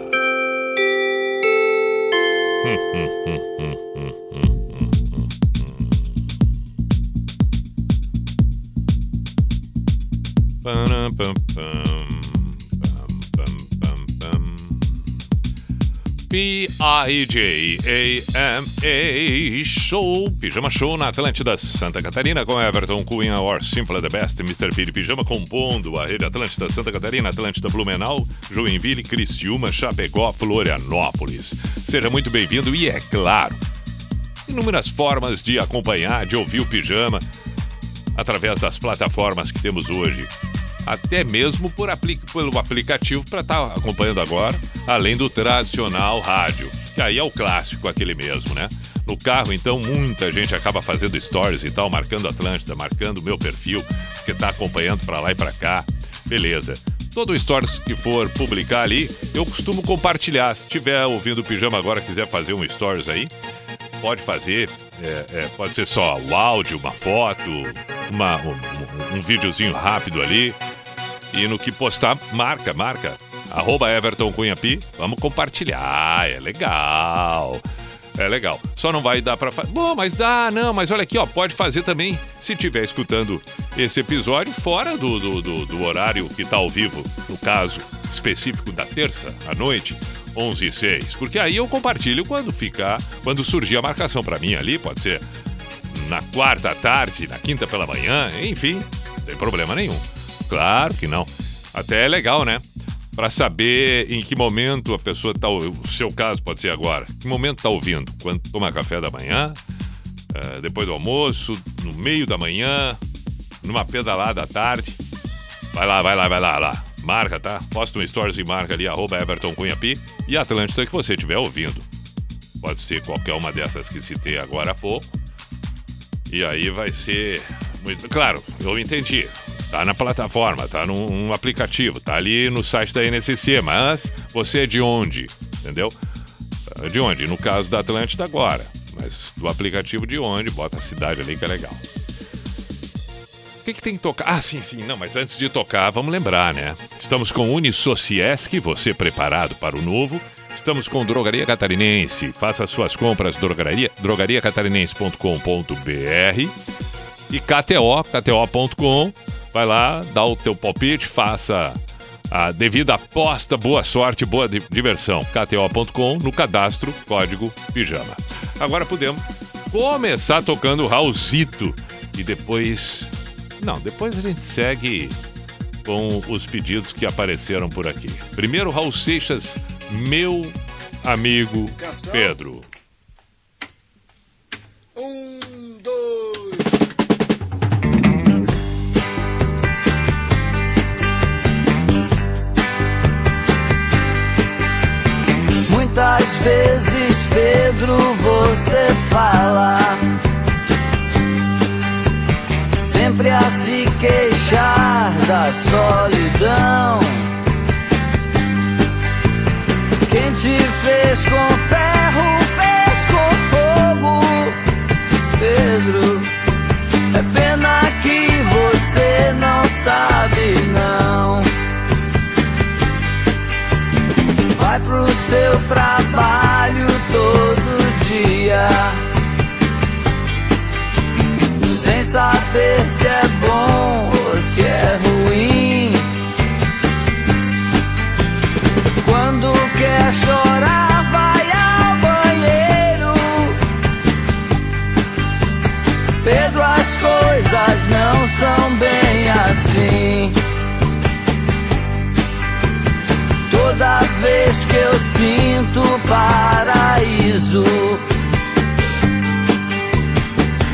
P-I-J-A-M-A Show, Pijama Show na Atlântida Santa Catarina com Everton Cunha or Simple the Best, Mr. Piri Pijama compondo a rede Atlântida Santa Catarina, Atlântida Blumenau, Joinville, Criciúma, Chapecó, Florianópolis. Seja muito bem-vindo e é claro, inúmeras formas de acompanhar, de ouvir o Pijama através das plataformas que temos hoje. Até mesmo por pelo aplicativo para estar acompanhando agora, além do tradicional rádio, que aí é o clássico, aquele mesmo, né? No carro, então, muita gente acaba fazendo stories e tal, marcando Atlântida, marcando o meu perfil, que está acompanhando para lá e para cá. Beleza. Todo stories que for publicar ali, eu costumo compartilhar. Se tiver ouvindo o Pijama agora, quiser fazer um stories aí, pode fazer. É, é, pode ser só o áudio, uma foto, uma, um, um- um videozinho rápido ali. E no que postar, marca, marca. Arroba Everton. Vamos compartilhar. É legal. É legal. Só não vai dar pra fazer. Bom, mas dá, não. Mas olha aqui, ó. Pode fazer também se estiver escutando esse episódio fora do, do, do- do horário que tá ao vivo. No caso específico da terça à noite. 11 e 6. Porque aí eu compartilho quando ficar, quando surgir a marcação pra mim ali, pode ser na quarta à tarde, na quinta pela manhã, enfim, não tem problema nenhum. Claro que não. Até é legal, né? Pra saber em que momento a pessoa tá. O seu caso pode ser agora. Que momento tá ouvindo? Quando toma café da manhã, eh, depois do almoço, no meio da manhã, numa pedalada à tarde. Vai lá, vai lá, vai lá, lá. Marca, tá? Posta um stories e marca ali, arroba Everton Cunha e Atlântida que você estiver ouvindo. Pode ser qualquer uma dessas que citei agora há pouco. E aí vai ser muito. Claro, eu entendi. Tá na plataforma, tá num, num aplicativo, tá ali no site da NSC, mas você é de onde? Entendeu? Ah, De onde? No caso da Atlântida agora. Mas do aplicativo de onde? Bota a cidade ali que é legal. O que, que tem que tocar? Ah, sim, sim, não, mas antes de tocar, vamos lembrar, né? Estamos com Unisociesc, você preparado para o novo. Estamos com Drogaria Catarinense. Faça suas compras drogaria, drogariacatarinense.com.br e KTO, KTO.com. Vai lá, dá o teu palpite, faça a devida aposta, boa sorte, boa di- diversão. KTO.com no cadastro, código pijama. Agora podemos começar tocando o Raulzito e depois. Não, depois a gente segue com os pedidos que apareceram por aqui. Primeiro, Raul Seixas, meu amigo Pedro. Muitas vezes, Pedro, você fala. Sempre a se queixar da solidão. Quem te fez com ferro, fez com fogo. Pedro, é pena que você não sabe seu trabalho todo dia. Sem saber se é bom ou se é ruim. Quando quer chorar vai ao banheiro. Pedro, as coisas não são bem assim. Toda vez que eu sinto paraíso.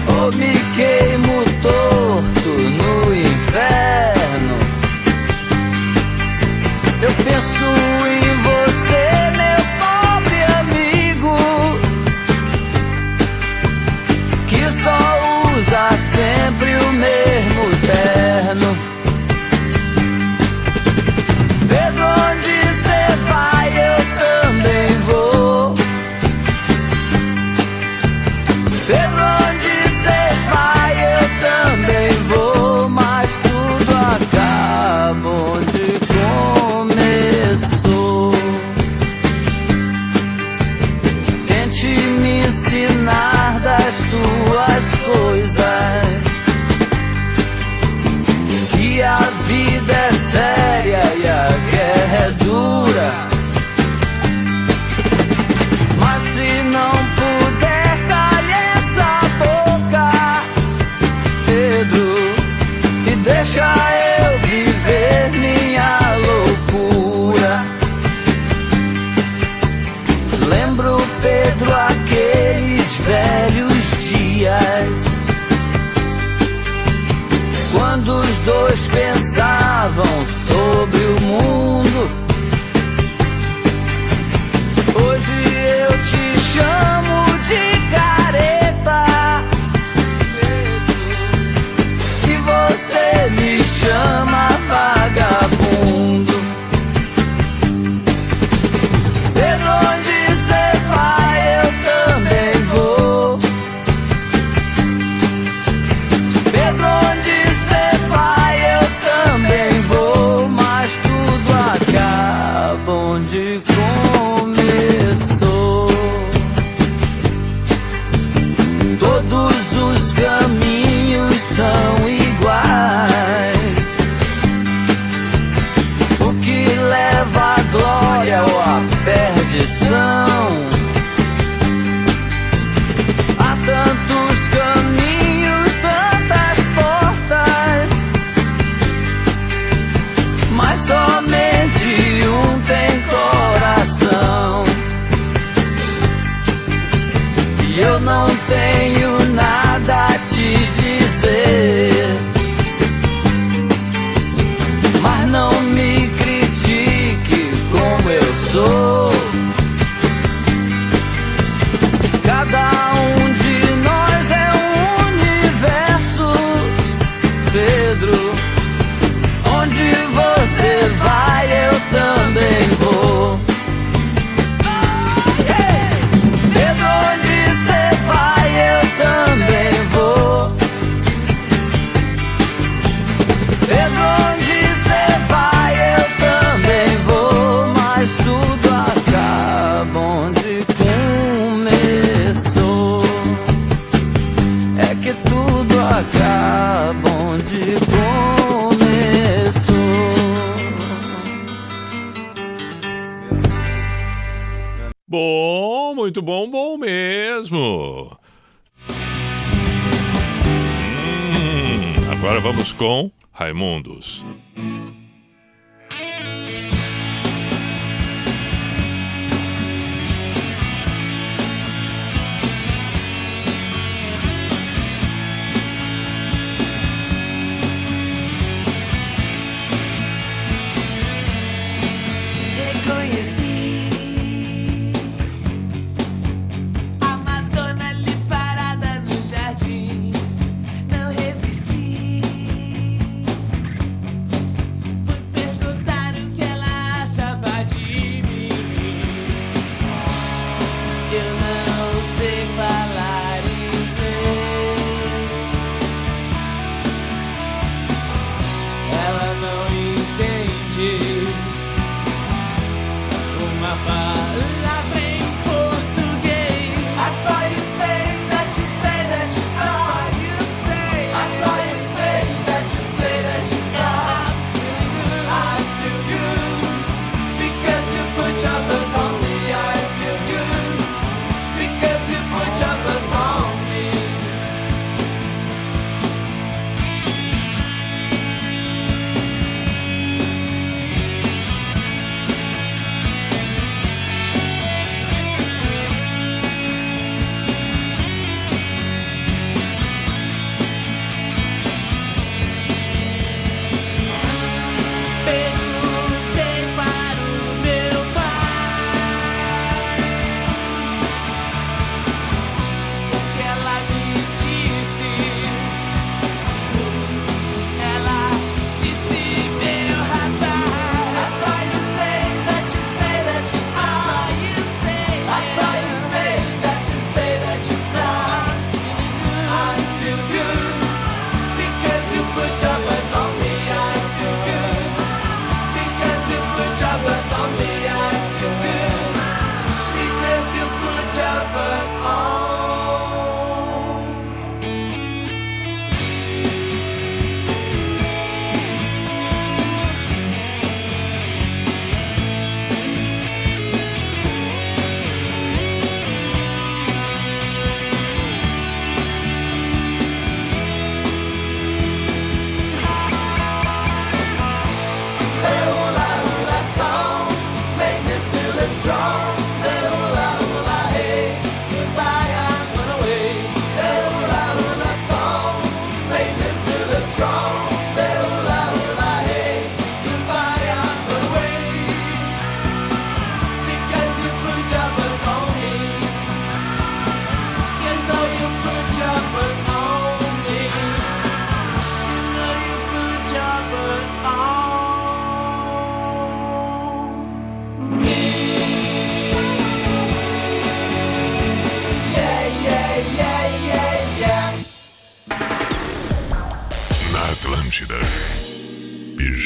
Ou me queimo torto no inferno. Eu penso em Only Raimundos.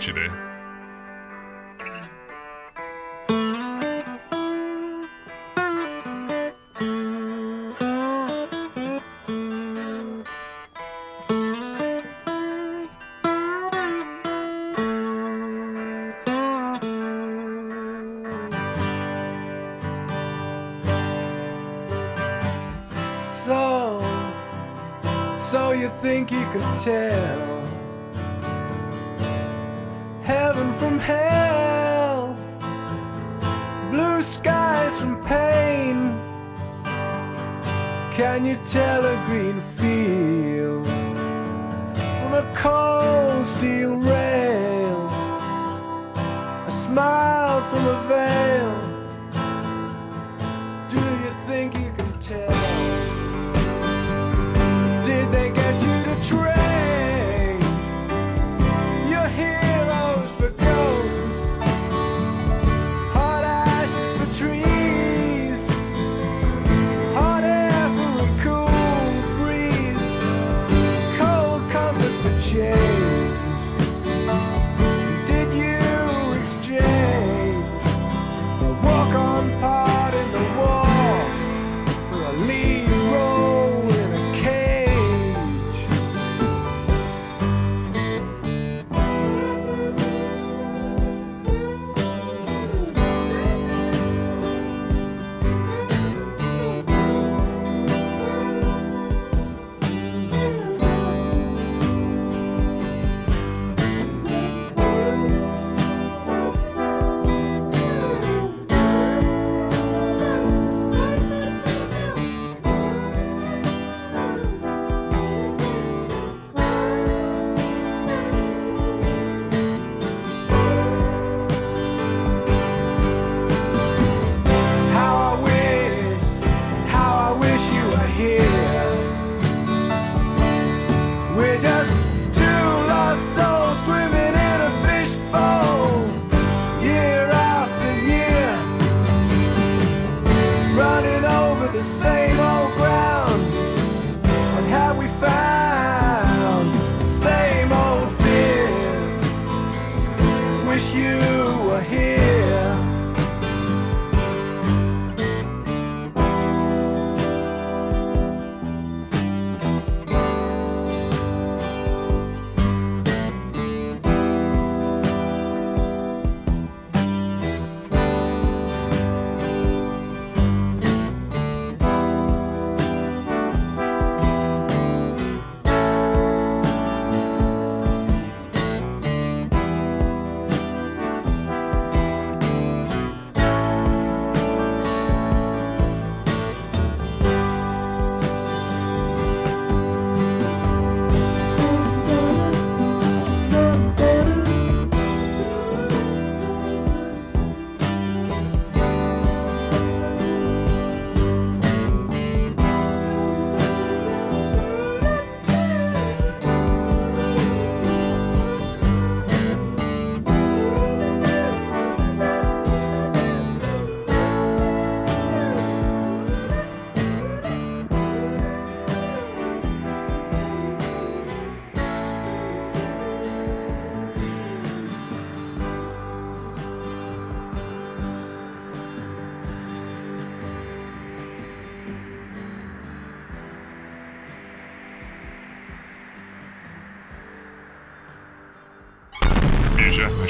So, so you think you could tell?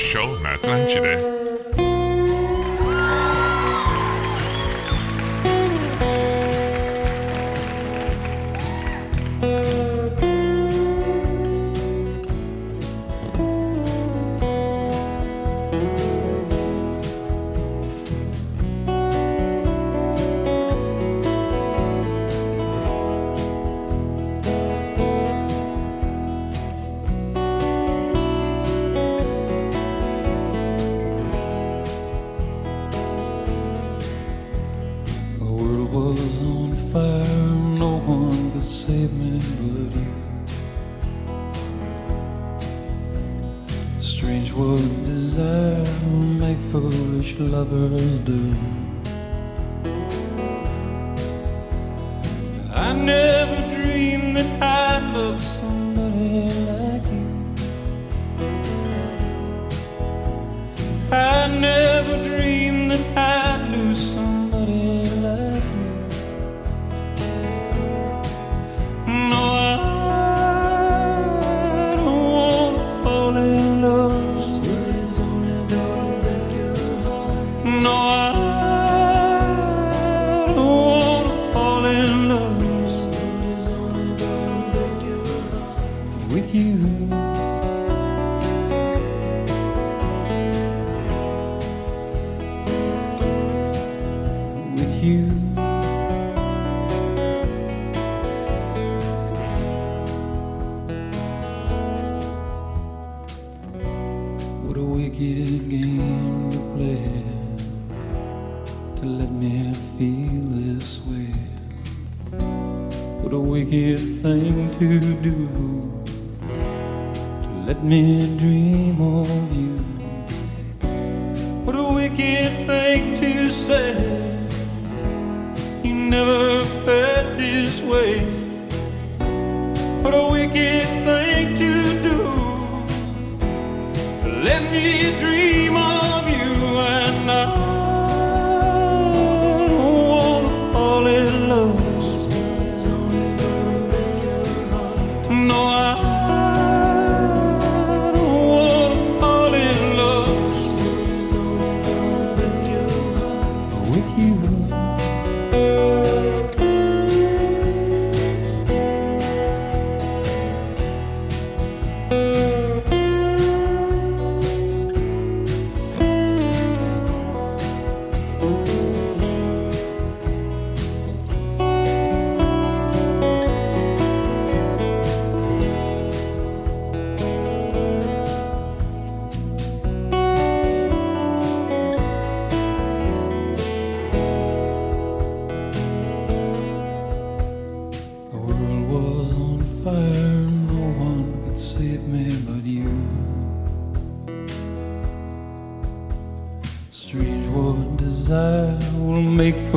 show, Matt Lancide.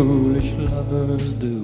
foolish lovers do.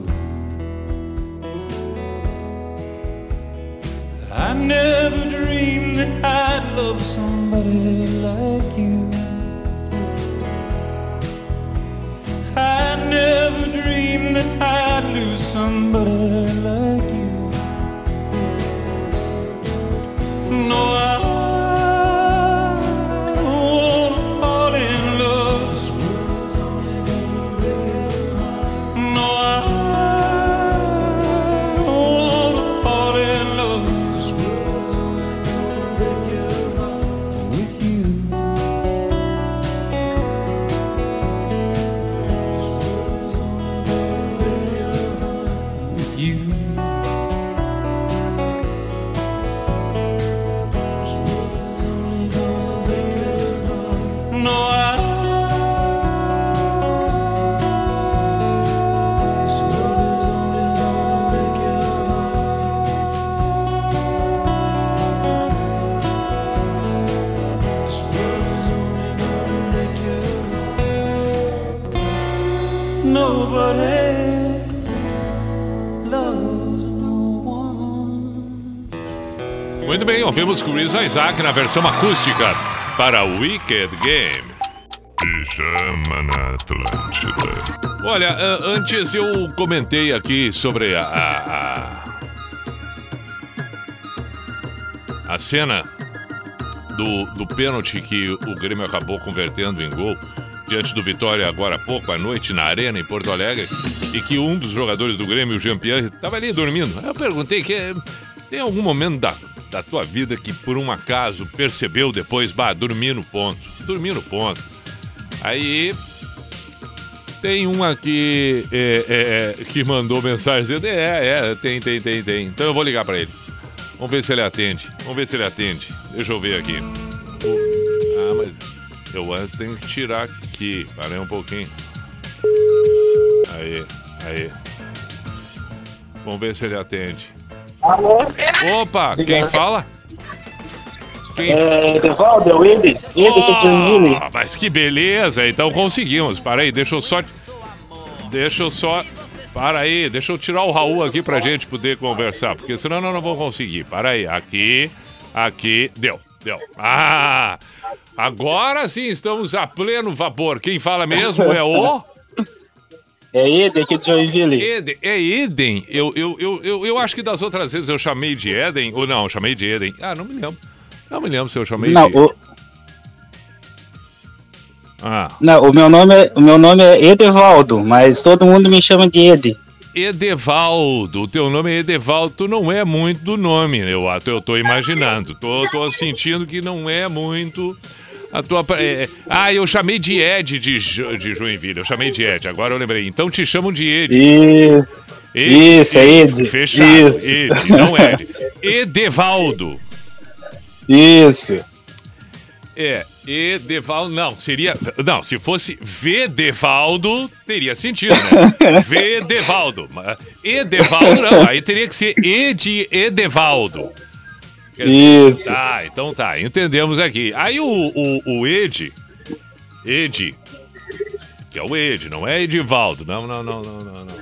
Isaac na versão acústica para Wicked Game. Pijama na Atlântida. Olha, ah, antes eu comentei aqui sobre a, a, a cena do, do pênalti que o Grêmio acabou convertendo em gol diante do Vitória agora há pouco à noite na arena em Porto Alegre e que um dos jogadores do Grêmio, o Jean-Pierre, estava ali dormindo. Eu perguntei que tem algum momento da, da tua vida que por um acaso, percebeu depois, bah, dormi no ponto, dormi no ponto. Aí tem um aqui é, é, é, que mandou mensagem dizendo: É, é, tem, tem, tem, tem. Então eu vou ligar pra ele. Vamos ver se ele atende. Vamos ver se ele atende. Deixa eu ver aqui. Ah, mas eu antes tenho que tirar aqui. Parei um pouquinho. Aí, aí. Vamos ver se ele atende. Opa, quem fala? Quem É, Edevaldo, é o que Joinville. ah, mas que beleza, então conseguimos. Para aí, deixa eu só. Deixa eu só. Para aí, deixa eu tirar o Raul aqui pra gente poder conversar, porque senão eu não vou conseguir. Para aí, aqui, aqui, deu, deu. Ah! Agora sim estamos a pleno vapor. Quem fala mesmo é o. É Indy aqui de Joinville. Eden, é Eden. Eu, eu, eu, eu, eu acho que das outras vezes eu chamei de Eden, ou não, chamei de Eden. Ah, não me lembro. Não me lembro se eu chamei Não, de. o, Ah. não, o meu nome é, o meu nome é Edevaldo, mas todo mundo me chama de Ede. Edevaldo, o teu nome é Edevaldo, tu não é muito do nome, eu, eu tô imaginando. Tô, tô sentindo que não é muito a tua. é, ah, eu chamei de Ed de, de Joinville, eu chamei de Ed, agora eu lembrei. Então te chamam de Ed. Isso. Isso, é Ed. Fechado, Isso. Ed, não Ed. Edevaldo. Isso. É, Edevaldo, não, seria. Não, se fosse Vedevaldo, teria sentido, né? Vedevaldo. Edevaldo, não, aí teria que ser Ed Edevaldo. Quer dizer, Isso. Tá, então tá, entendemos aqui. Aí o, o, o Ed, Ed, que é o Ed, não é Edivaldo, não, não, não, não, não, não.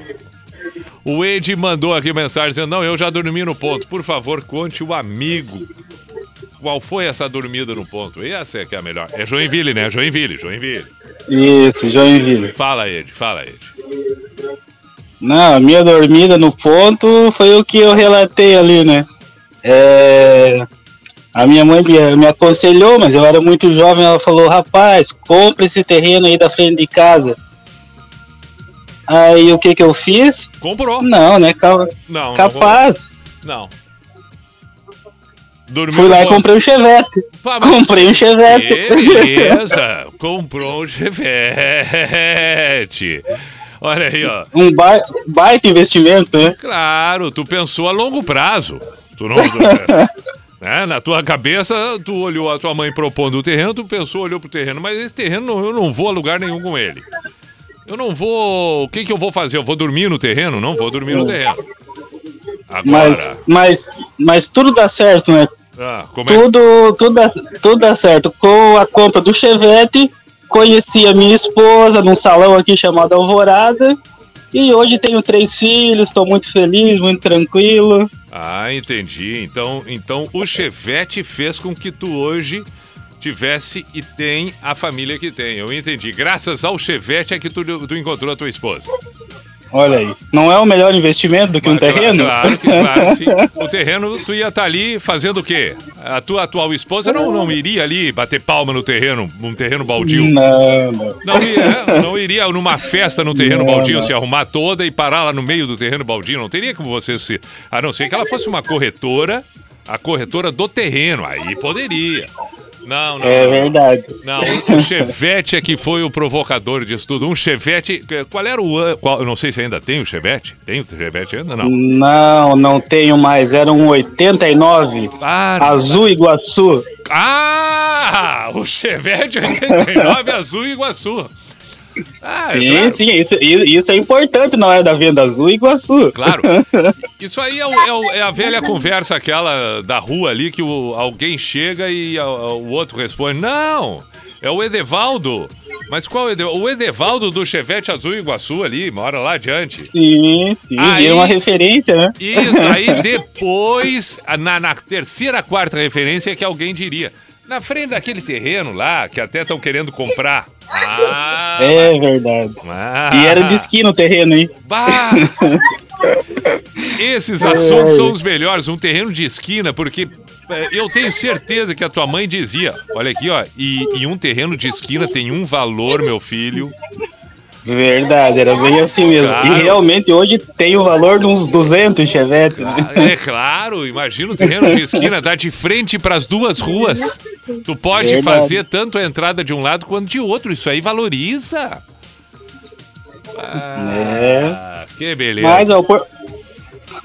O Ed mandou aqui mensagem dizendo: Não, eu já dormi no ponto. Por favor, conte o amigo. Qual foi essa dormida no ponto? E essa é que é a melhor. É Joinville, né? Joinville, Joinville. Isso, Joinville. Fala, Ed, fala, Ed. Não, a minha dormida no ponto foi o que eu relatei ali, né? É, a minha mãe me, aconselhou, mas eu era muito jovem. Ela falou: rapaz, compra esse terreno aí da frente de casa. Aí o que que eu fiz? Comprou. Não, né? Ca- não capaz. Não. Dormiu Fui lá e comprei um chevette. Pá, Comprei um chevette. Beleza, comprou um chevette. Olha aí, ó. Um ba baita investimento, né? Claro, tu pensou a longo prazo. Tu não. né, Na tua cabeça, tu olhou a tua mãe propondo o terreno, tu pensou, olhou pro terreno, mas esse terreno eu não vou a lugar nenhum com ele. Eu não vou. O que, que eu vou fazer? Eu vou dormir no terreno? Não vou dormir no terreno. Agora. Mas, mas, mas tudo dá certo, né? Ah, é? Tudo, tudo, dá, tudo dá certo. Com a compra do Chevette, conheci a minha esposa num salão aqui chamado Alvorada. E hoje tenho três filhos, estou muito feliz, muito tranquilo. Ah, entendi. Então, então o Chevette fez com que tu hoje tivesse e tem a família que tem. Eu entendi. Graças ao Chevette é que tu, tu encontrou a tua esposa. Olha aí. Não é o melhor investimento do que um terreno? Claro, claro, sim. O terreno, tu ia estar ali fazendo o quê? A tua atual esposa não, não iria ali bater palma no terreno, num terreno baldio. Não, não. Não ia, não iria numa festa no terreno Não, baldio, não. se arrumar toda e parar lá no meio do terreno baldio. Não teria como você se. A não ser que ela fosse uma corretora, a corretora do terreno. Aí poderia. Não, não. É não. verdade. Não, o Chevette é que foi o provocador disso tudo. Um Chevette. Qual era o qual- eu não sei se ainda tem o Chevette. Tem o Chevette ainda? Não. Não, não tenho mais. Era um 89. Azul Iguaçu. Ah! O Chevette 89 Azul Iguaçu. Ah, sim, claro. sim, isso, isso é importante na hora da venda Azul Iguaçu. Claro. Isso aí é, o- é o- é a velha conversa aquela da rua ali que o- alguém chega e a- a- o outro responde: Não, é o Edevaldo. Mas qual é o Edevaldo? O Edevaldo do Chevette Azul Iguaçu ali, mora lá adiante. Sim, sim, Aí- vira uma referência, né? Isso, aí depois, na, na terceira, quarta referência é que alguém diria. Na frente daquele terreno lá, que até estão querendo comprar. Ah, É verdade. ah. E era de esquina o terreno, hein? Bah! Esses assuntos são os melhores, um terreno de esquina, porque é, eu tenho certeza que a tua mãe dizia, olha aqui, ó, e, e um terreno de esquina tem um valor, meu filho. Verdade, era bem assim mesmo. Claro. E realmente hoje tem o valor de uns 200 chevette. né? É claro, imagina o terreno de esquina, dá de frente para as duas ruas. Tu pode Verdade. fazer tanto a entrada de um lado quanto de outro, isso aí valoriza. Ah, que beleza. Mas a opor-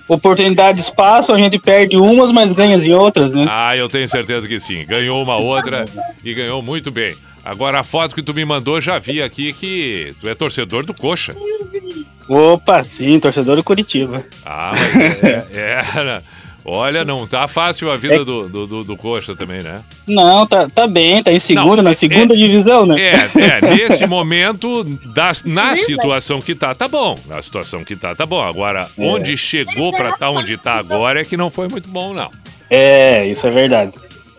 oportunidade de espaço, a gente perde umas, mas ganha em outras, né? Ah, eu tenho certeza que sim. Ganhou uma outra e ganhou muito bem. Agora a foto que tu me mandou, já vi aqui que tu é torcedor do Coxa. Opa, sim, torcedor do Curitiba. Ah, mas é, é, né? Olha, não tá fácil a vida do, do, do, do Coxa também, né? Não, tá, tá bem, tá em segunda, Não, na segunda divisão, né? É, é, nesse momento, das- na situação que tá, tá bom. Na situação que tá, tá bom. Agora, É. onde chegou pra estar onde tá agora é que não foi muito bom, não. É, isso é verdade.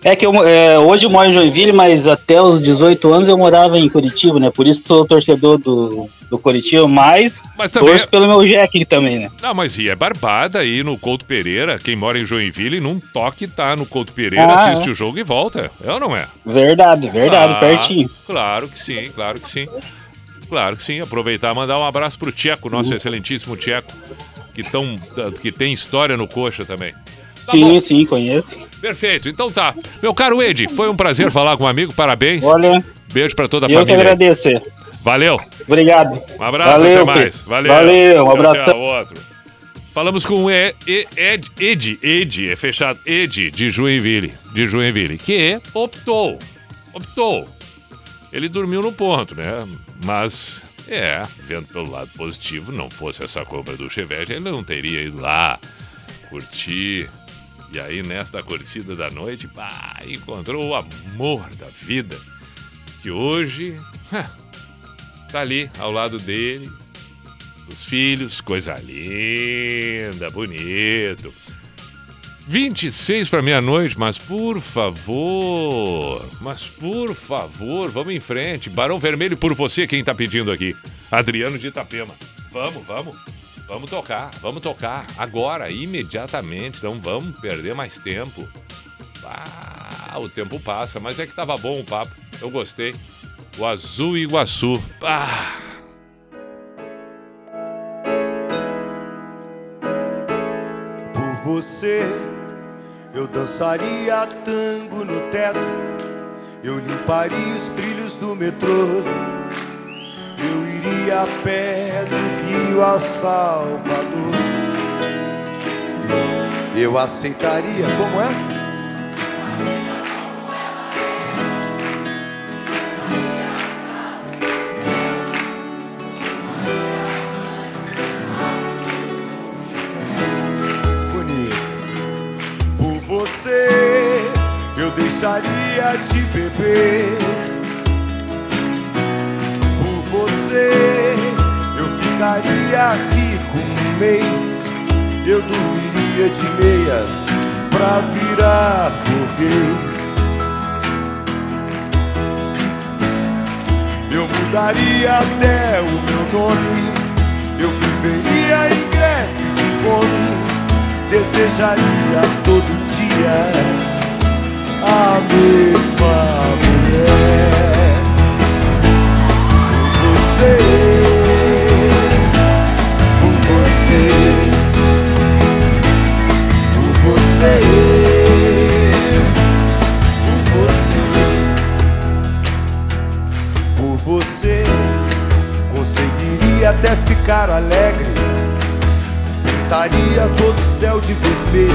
É que eu, é, hoje eu moro em Joinville, mas até os 18 anos eu morava em Curitiba, né? Por isso sou torcedor do, do Curitiba, mas, Mas também- torço pelo meu Jack também, né? Não, mas e é barbada aí no Couto Pereira. Quem mora em Joinville, num toque tá no Couto Pereira, Ah, assiste é. o jogo e volta. É ou não é? Verdade, verdade, Ah, pertinho. Claro que sim, claro que sim. Claro que sim. Aproveitar e mandar um abraço pro Tcheco, nosso Uhum. excelentíssimo Tcheco, que, tão, que tem história no Coxa também. Sim, sim, conheço. Perfeito, então tá. Meu caro Ed, foi um prazer falar com um amigo, parabéns. Olha, Beijo pra toda a eu que família. agradeço. Valeu. Obrigado. Um abraço, Valeu, até mais. Valeu. Valeu, um Tchau, tchau, outro. Falamos com o E- E- Ed, Ed, Ed, é fechado, Ed de Joinville, de Joinville, que optou, optou. Ele dormiu no ponto, né? Mas, é, vendo pelo lado positivo, não fosse essa compra do Chevette, ele não teria ido lá curtir. E aí, nesta curtida da noite, pá, encontrou o amor da vida. Que hoje, tá ali ao lado dele, os filhos, coisa linda, bonito. 26 para meia-noite, mas por favor, mas por favor, vamos em frente. Barão Vermelho por você, quem tá pedindo aqui? Adriano de Itapema. Vamos, vamos. Vamos tocar, vamos tocar agora, imediatamente. Não vamos perder mais tempo. Ah, o tempo passa, mas é que tava bom o papo. Eu gostei. O Azul Iguaçu. Ah, Por você, eu dançaria tango no teto. Eu limparia os trilhos do metrô. Eu iria a pé do Rio a Salvador. Eu aceitaria, como é? Por você, eu deixaria de beber. Eu ficaria rico um mês. Eu dormiria de meia pra virar burguês. Eu mudaria até o meu nome. Eu viveria em greve de fome desejaria todo dia a mesma mulher. Você, por você, por você, por você, por você, conseguiria até ficar alegre pintaria todo o céu de vermelho.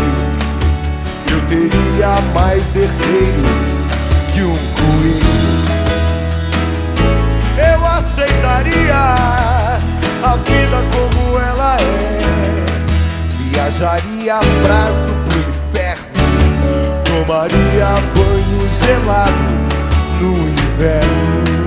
Eu teria mais herdeiros que um coelho. Aceitaria a vida como ela é. Viajaria a prazo pro inferno. Tomaria banho gelado no inverno.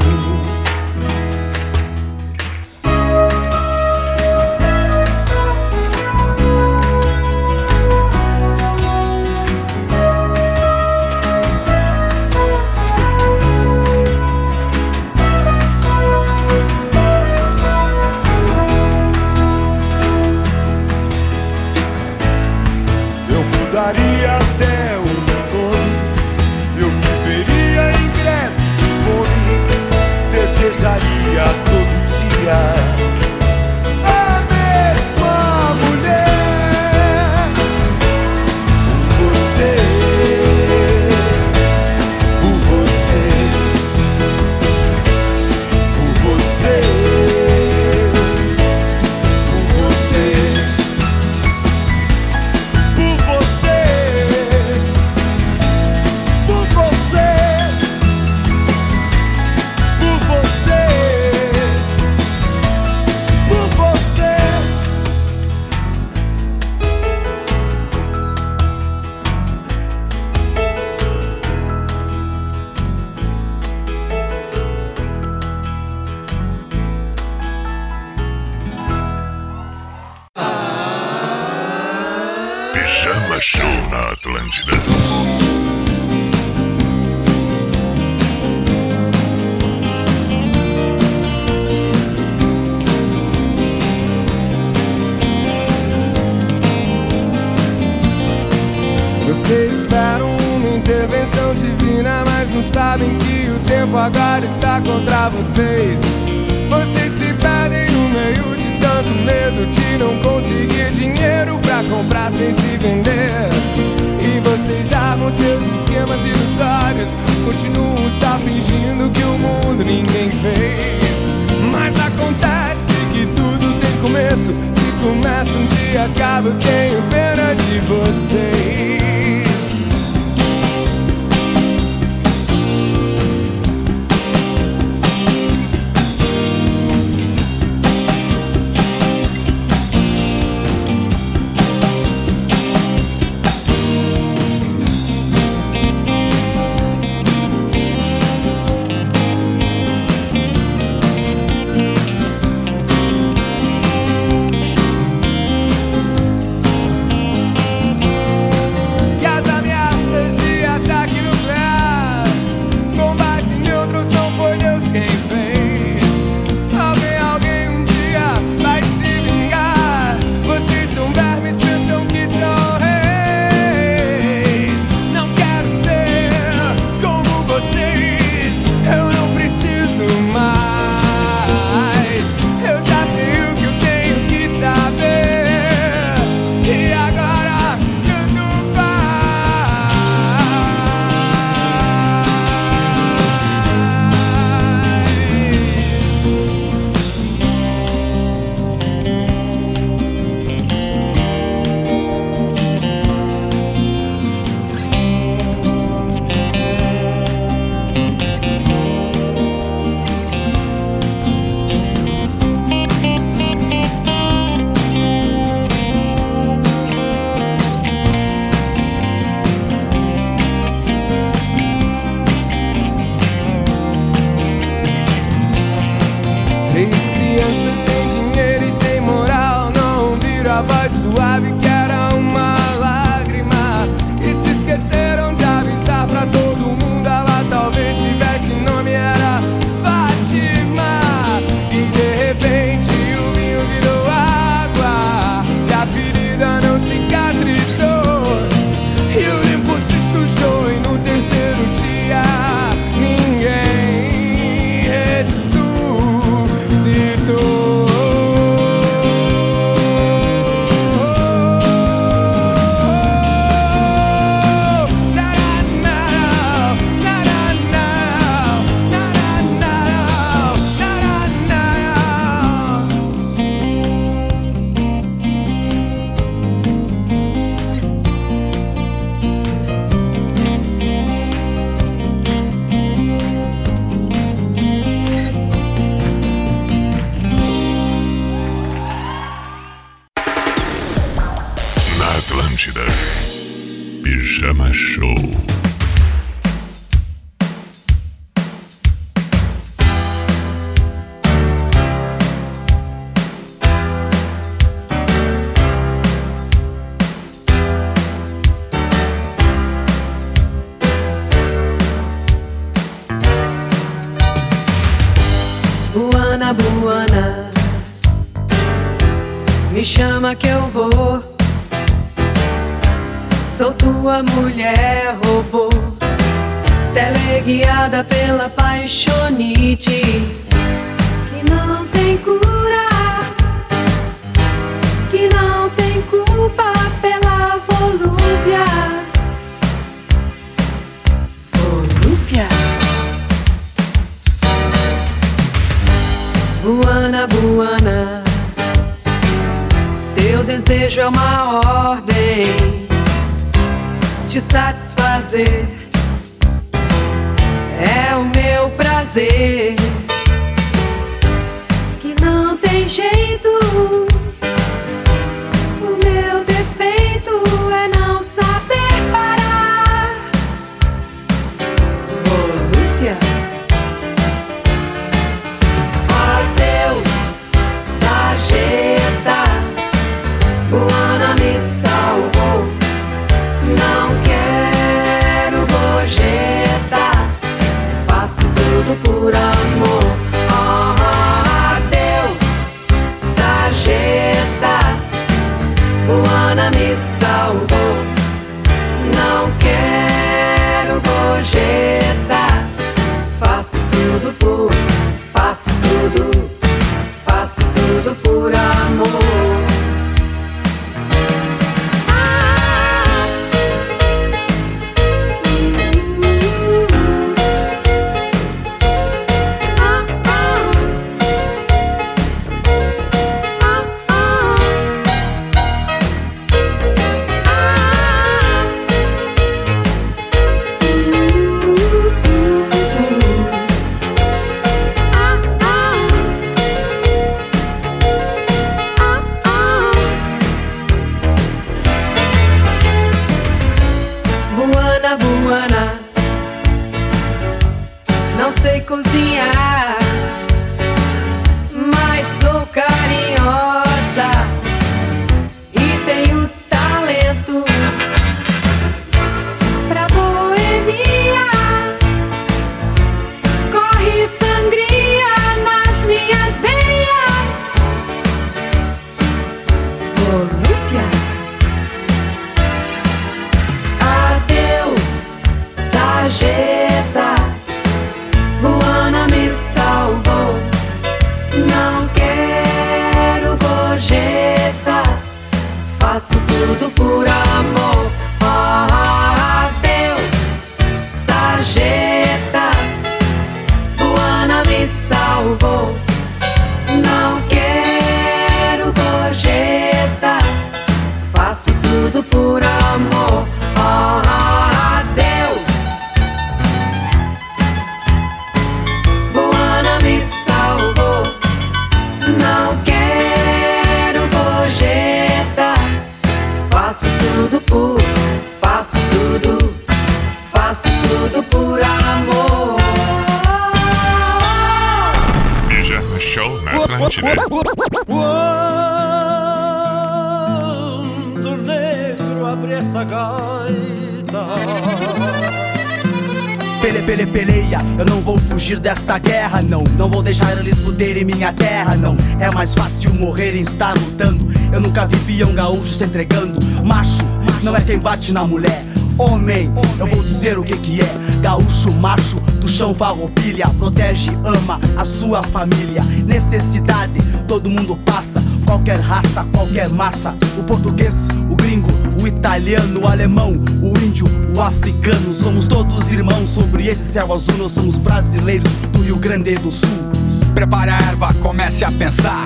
Se entregando. Macho, não é quem bate na mulher. Homem, eu vou dizer o que que é. Gaúcho, macho, do chão farroupilha. Protege, ama a sua família. Necessidade, todo mundo passa. Qualquer raça, qualquer massa. O português, o gringo, o italiano, o alemão, o índio, o africano. Somos todos irmãos sobre esse céu azul. Nós somos brasileiros do Rio Grande do Sul. Prepare a erva, comece a pensar,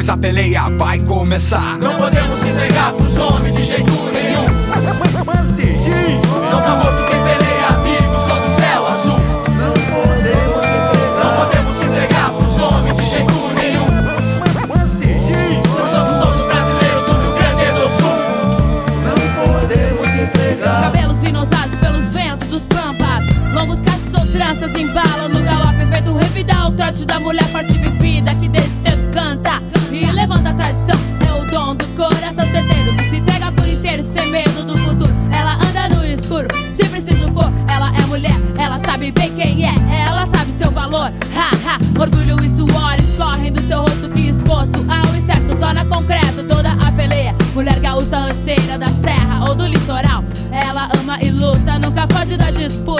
pois a peleia vai começar. Não podemos entregar pros homens de jeito nenhum. Não tá morto quem peleia, amigo, só do céu azul. Não podemos entregar. Não podemos entregar pros homens de jeito nenhum. Nós somos todos brasileiros do Rio Grande do Sul. Não podemos entregar. Cabelos inosados pelos ventos dos pampas Longos cachos ou tranças embalam no galope Feito revidar o trote da mulher forte vivida Que desde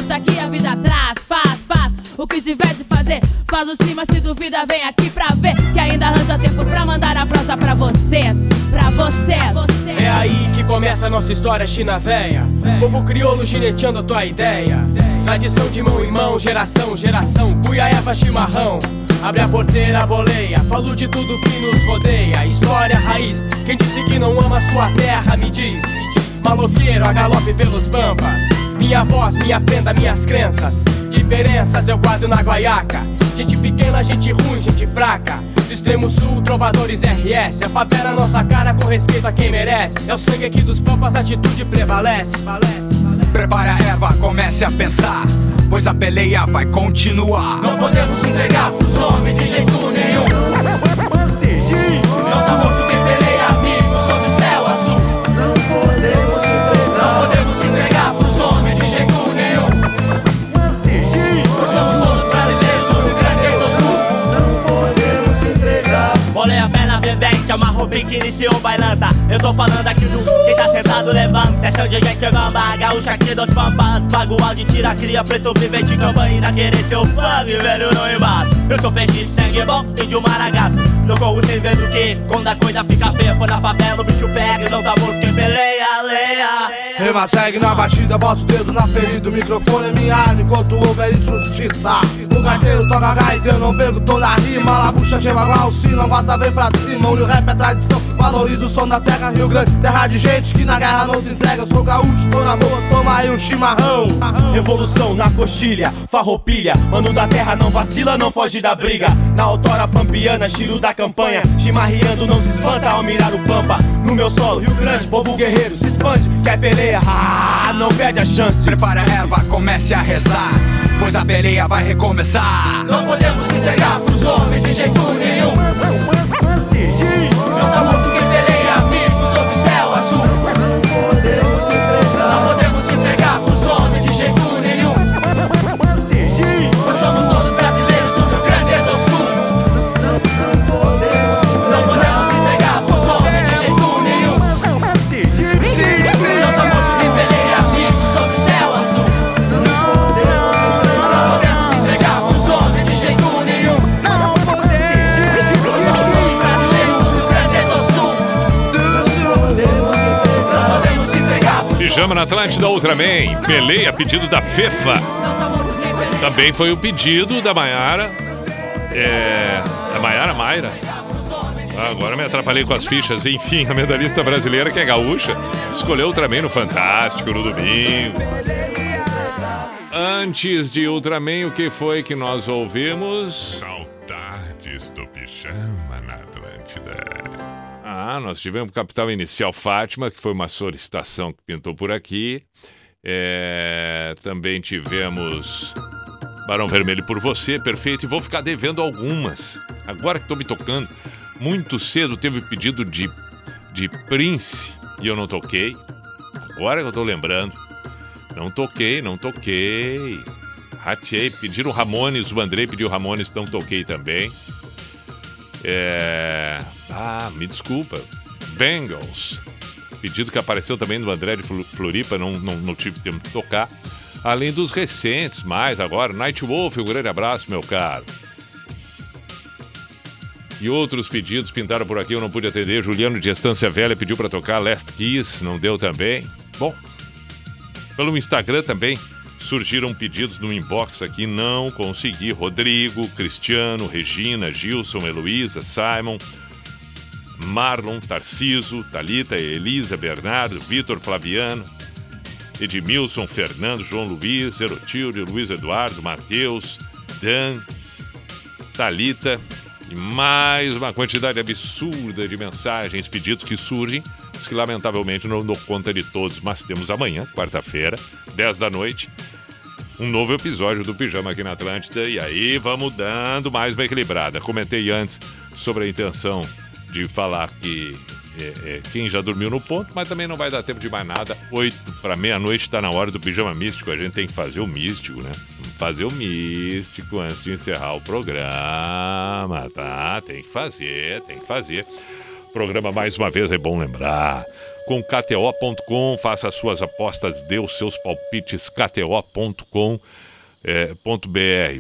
disputa Que a vida traz, faz, faz O que tiver de fazer, faz o cima Se duvida, vem aqui pra ver. Que ainda arranja tempo pra mandar a prosa pra vocês. Pra vocês. É aí que começa a nossa história china véia. Povo crioulo gineteando a tua ideia. Tradição de mão em mão, geração, geração. Cuia, erva, chimarrão. Abre a porteira, boleia. Falo de tudo que nos rodeia. História, raiz. Quem disse que não ama sua terra, me diz Maloqueiro a galope pelos pampas Minha voz, minha prenda, minhas crenças. Diferenças eu guardo na guaiaca. Gente pequena, gente ruim, gente fraca. Do extremo sul, trovadores RS A favela nossa cara com respeito a quem merece. É o sangue aqui dos pampas, a atitude prevalece. Prepare a erva, comece a pensar, pois a peleia vai continuar. Não podemos entregar pros homens de jeito nenhum. Levanta. Eu tô falando aqui do quem tá sentado, levanta. É seu DJ que bamba, gaúcha aqui dos pampas. Bagual de tira, cria, preto, vivente, campanha, querer seu funk, velho, não embate. Eu sou peixe de sangue bom, índio maragato. No corro sem vendo que, quando a coisa fica feia, foi na favela, o bicho pega e não tá morto quem peleia, leia. Rima segue na batida, bota o dedo na ferida, o microfone é minha arma enquanto houver injustiça. O gaiteiro toca gaita, eu não pergunto na rima. Labucha, chama igual se não gosta, vem pra cima. O rap é tradição, valoriza o som da terra, Rio Grande. Terra de gente que na guerra não se entrega. Eu sou gaúcho, tô na boa, toma aí um chimarrão. Revolução na coxilha, farroupilha Mano da terra não vacila, não foge da briga Na autora pampiana, tiro da campanha Chimarreando não se espanta ao mirar o pampa No meu solo, Rio Grande, povo guerreiro Se expande, quer peleia, ah, não perde a chance Prepara a erva, comece a rezar Pois a peleia vai recomeçar Não podemos entregar pros homens de jeito nenhum. Pijama na Atlântida Ultraman. Peleia, pedido da Fefa. Também foi o pedido da Maiara. É. A Maiara Mayra. Ah, agora me atrapalhei com as fichas. Enfim, a medalhista brasileira, que é gaúcha, escolheu Ultraman no Fantástico no domingo. Antes de Ultraman, o que foi que nós ouvimos? Saudades do pijama na Atlântida. Ah, nós tivemos Capital Inicial Fátima, que foi uma solicitação que pintou por aqui. É, também tivemos Barão Vermelho por Você, perfeito. E vou ficar devendo algumas. Agora que estou me tocando. Muito cedo teve pedido de, de Prince e eu não toquei. Agora que eu estou lembrando. Não toquei, não toquei. Ratei, pediram Ramones, o Andrei pediu Ramones, não toquei também. É... Ah, me desculpa. Bengals. Pedido que apareceu também do André de Floripa, não, não, não tive tempo de tocar. Além dos recentes, mais agora. Night Wolf, um grande abraço, meu caro. E outros pedidos pintaram por aqui, eu não pude atender. Juliano de Estância Velha pediu para tocar Last Kiss, não deu também. Bom, pelo Instagram também surgiram pedidos no inbox aqui, não consegui. Rodrigo, Cristiano, Regina, Gilson, Heloísa, Simon, Marlon, Tarciso, Talita, Elisa, Bernardo, Vitor, Flaviano, Edmilson, Fernando, João Luiz, Erotilde, Luiz Eduardo, Matheus, Dan, Talita e mais uma quantidade absurda de mensagens, pedidos que surgem, que lamentavelmente não dou conta de todos, mas temos amanhã, quarta-feira, 10 da noite, um novo episódio do Pijama aqui na Atlântida e aí vamos dando mais uma equilibrada. Comentei antes sobre a intenção de falar que é, é, quem já dormiu no ponto, mas também não vai dar tempo de mais nada. Oito para meia-noite está na hora do pijama místico. A gente tem que fazer o místico, né? Fazer o místico antes de encerrar o programa, tá? Tem que fazer, tem que fazer. Programa, mais uma vez, é bom lembrar. Com KTO.com, faça as suas apostas, dê os seus palpites. KTO.com é,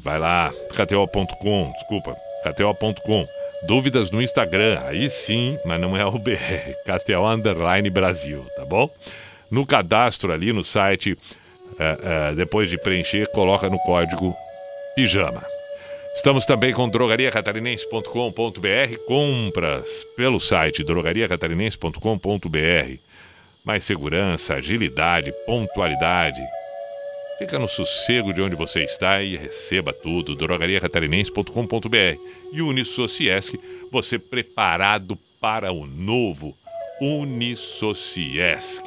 vai lá, KTO.com, desculpa, KTO.com. Dúvidas no Instagram, aí sim, mas não é o BR, KTO Underline Brasil, tá bom? No cadastro ali no site, é, é, depois de preencher, coloca no código pijama. Estamos também com drogariacatarinense.com.br, compras pelo site drogariacatarinense.com.br. Mais segurança, agilidade, pontualidade. Fica no sossego de onde você está e receba tudo. drogariacatarinense.com.br e Unisociesc, você preparado para o novo Unisociesc.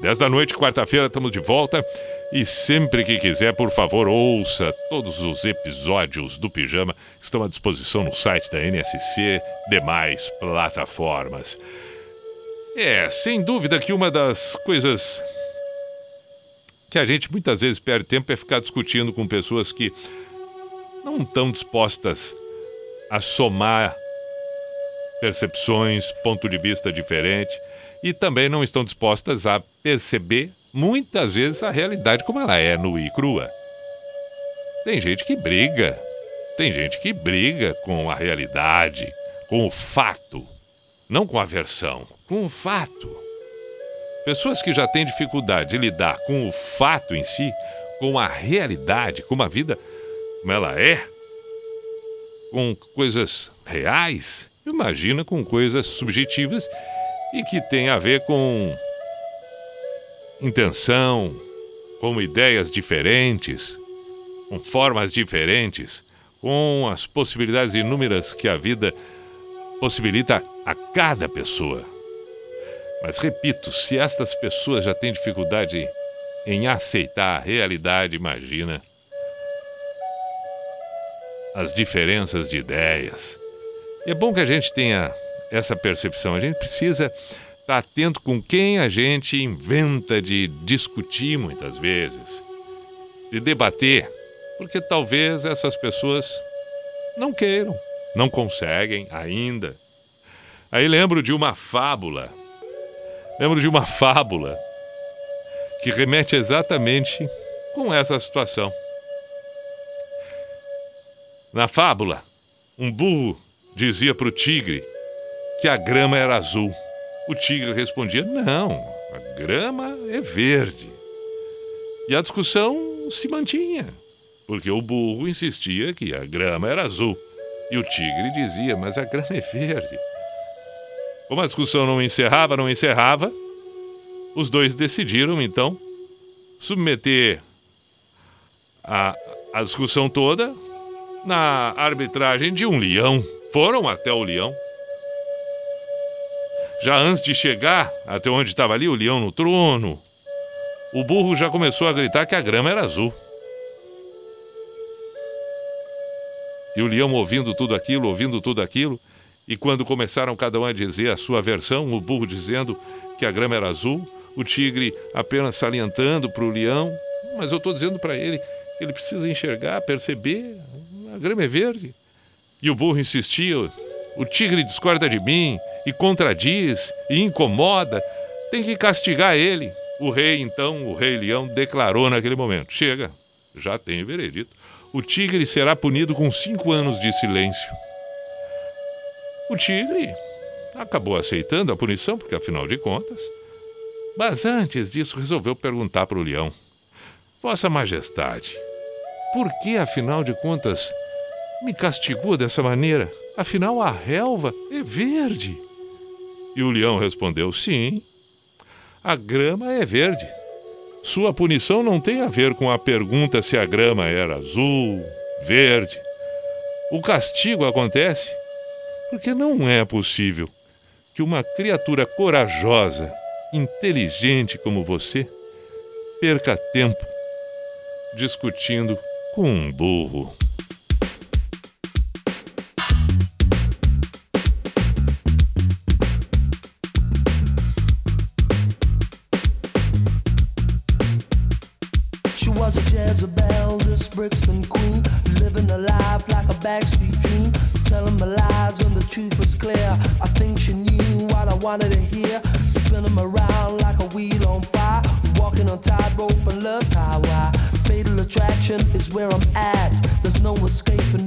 10 da noite, quarta-feira, estamos de volta. E sempre que quiser, por favor, ouça todos os episódios do Pijama estão à disposição no site da NSC, demais plataformas. É, sem dúvida que uma das coisas que a gente muitas vezes perde tempo é ficar discutindo com pessoas que não estão dispostas a somar percepções, ponto de vista diferente e também não estão dispostas a perceber muitas vezes a realidade como ela é nua e crua. Tem gente que briga, tem gente que briga com a realidade, com o fato, não com a versão, com o fato. Pessoas que já têm dificuldade de lidar com o fato em si, com a realidade, com a vida como ela é, com coisas reais, imagina com coisas subjetivas e que tem a ver com intenção, com ideias diferentes, com formas diferentes, com as possibilidades inúmeras que a vida possibilita a cada pessoa. Mas repito, se estas pessoas já têm dificuldade em aceitar a realidade, imagina as diferenças de ideias. E é bom que a gente tenha essa percepção. A gente precisa estar atento com quem a gente inventa de discutir muitas vezes, de debater, porque talvez essas pessoas não queiram, não conseguem ainda. Aí lembro de uma fábula, lembro de uma fábula que remete exatamente com essa situação. Na fábula, um burro dizia para o tigre que a grama era azul. O tigre respondia: Não, a grama é verde. E a discussão se mantinha, porque o burro insistia que a grama era azul. E o tigre dizia: Mas a grama é verde. Como a discussão não encerrava, não encerrava, os dois decidiram então submeter a, a discussão toda na arbitragem de um leão. Foram até o leão. Já antes de chegar até onde estava ali o leão no trono, o burro já começou a gritar que a grama era azul. E o leão ouvindo tudo aquilo, ouvindo tudo aquilo, e quando começaram cada um a dizer a sua versão, o burro dizendo que a grama era azul, o tigre apenas salientando para o leão, mas eu estou dizendo para ele que ele precisa enxergar, perceber, a grama é verde. E o burro insistia, o tigre discorda de mim, e contradiz, e incomoda, tem que castigar ele. O rei, então, o rei leão, declarou naquele momento: chega, já tem veredito. O tigre será punido com cinco anos de silêncio. O tigre acabou aceitando a punição, porque afinal de contas. Mas antes disso, resolveu perguntar para o leão: Vossa Majestade, por que, afinal de contas, me castigou dessa maneira? Afinal, a relva é verde. E o leão respondeu: Sim, a grama é verde. Sua punição não tem a ver com a pergunta se a grama era azul, verde. O castigo acontece porque não é possível que uma criatura corajosa, inteligente como você, perca tempo discutindo com um burro. Attraction is where I'm at. There's no escaping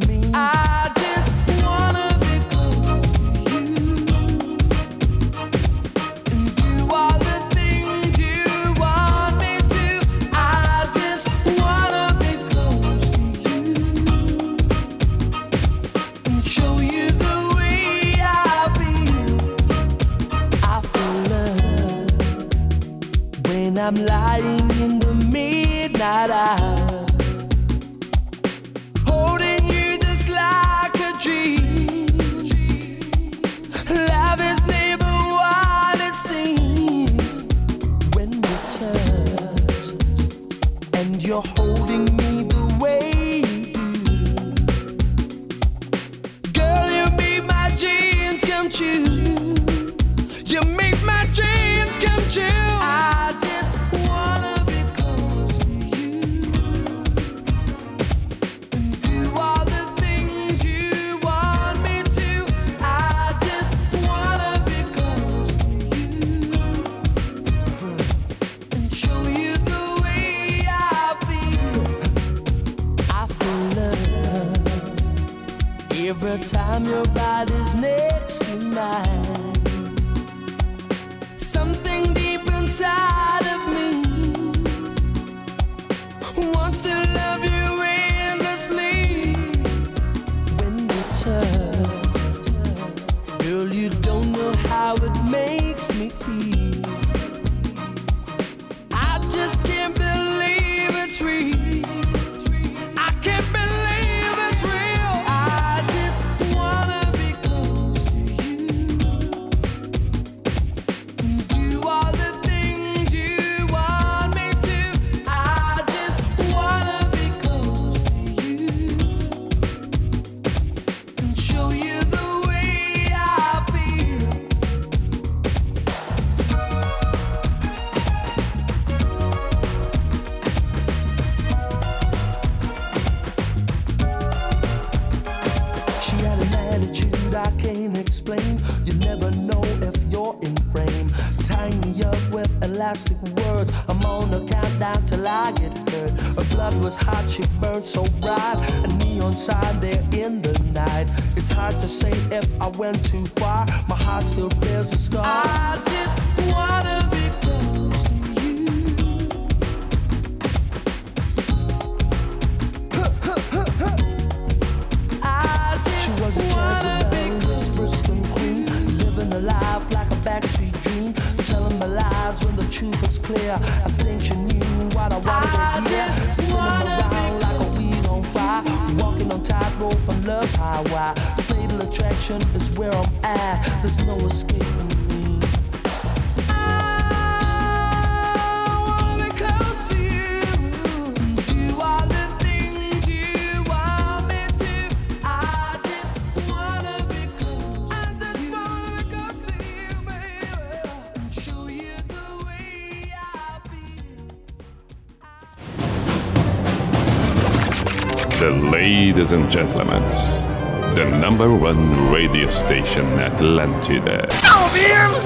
station Atlantida.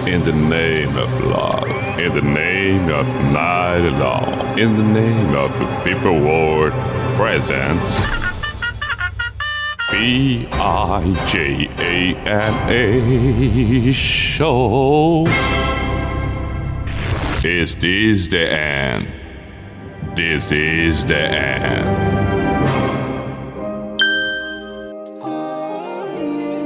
In the name of love, in the name of night long, in the name of people world presence. B I J A M A show. Is this the end? This is the end.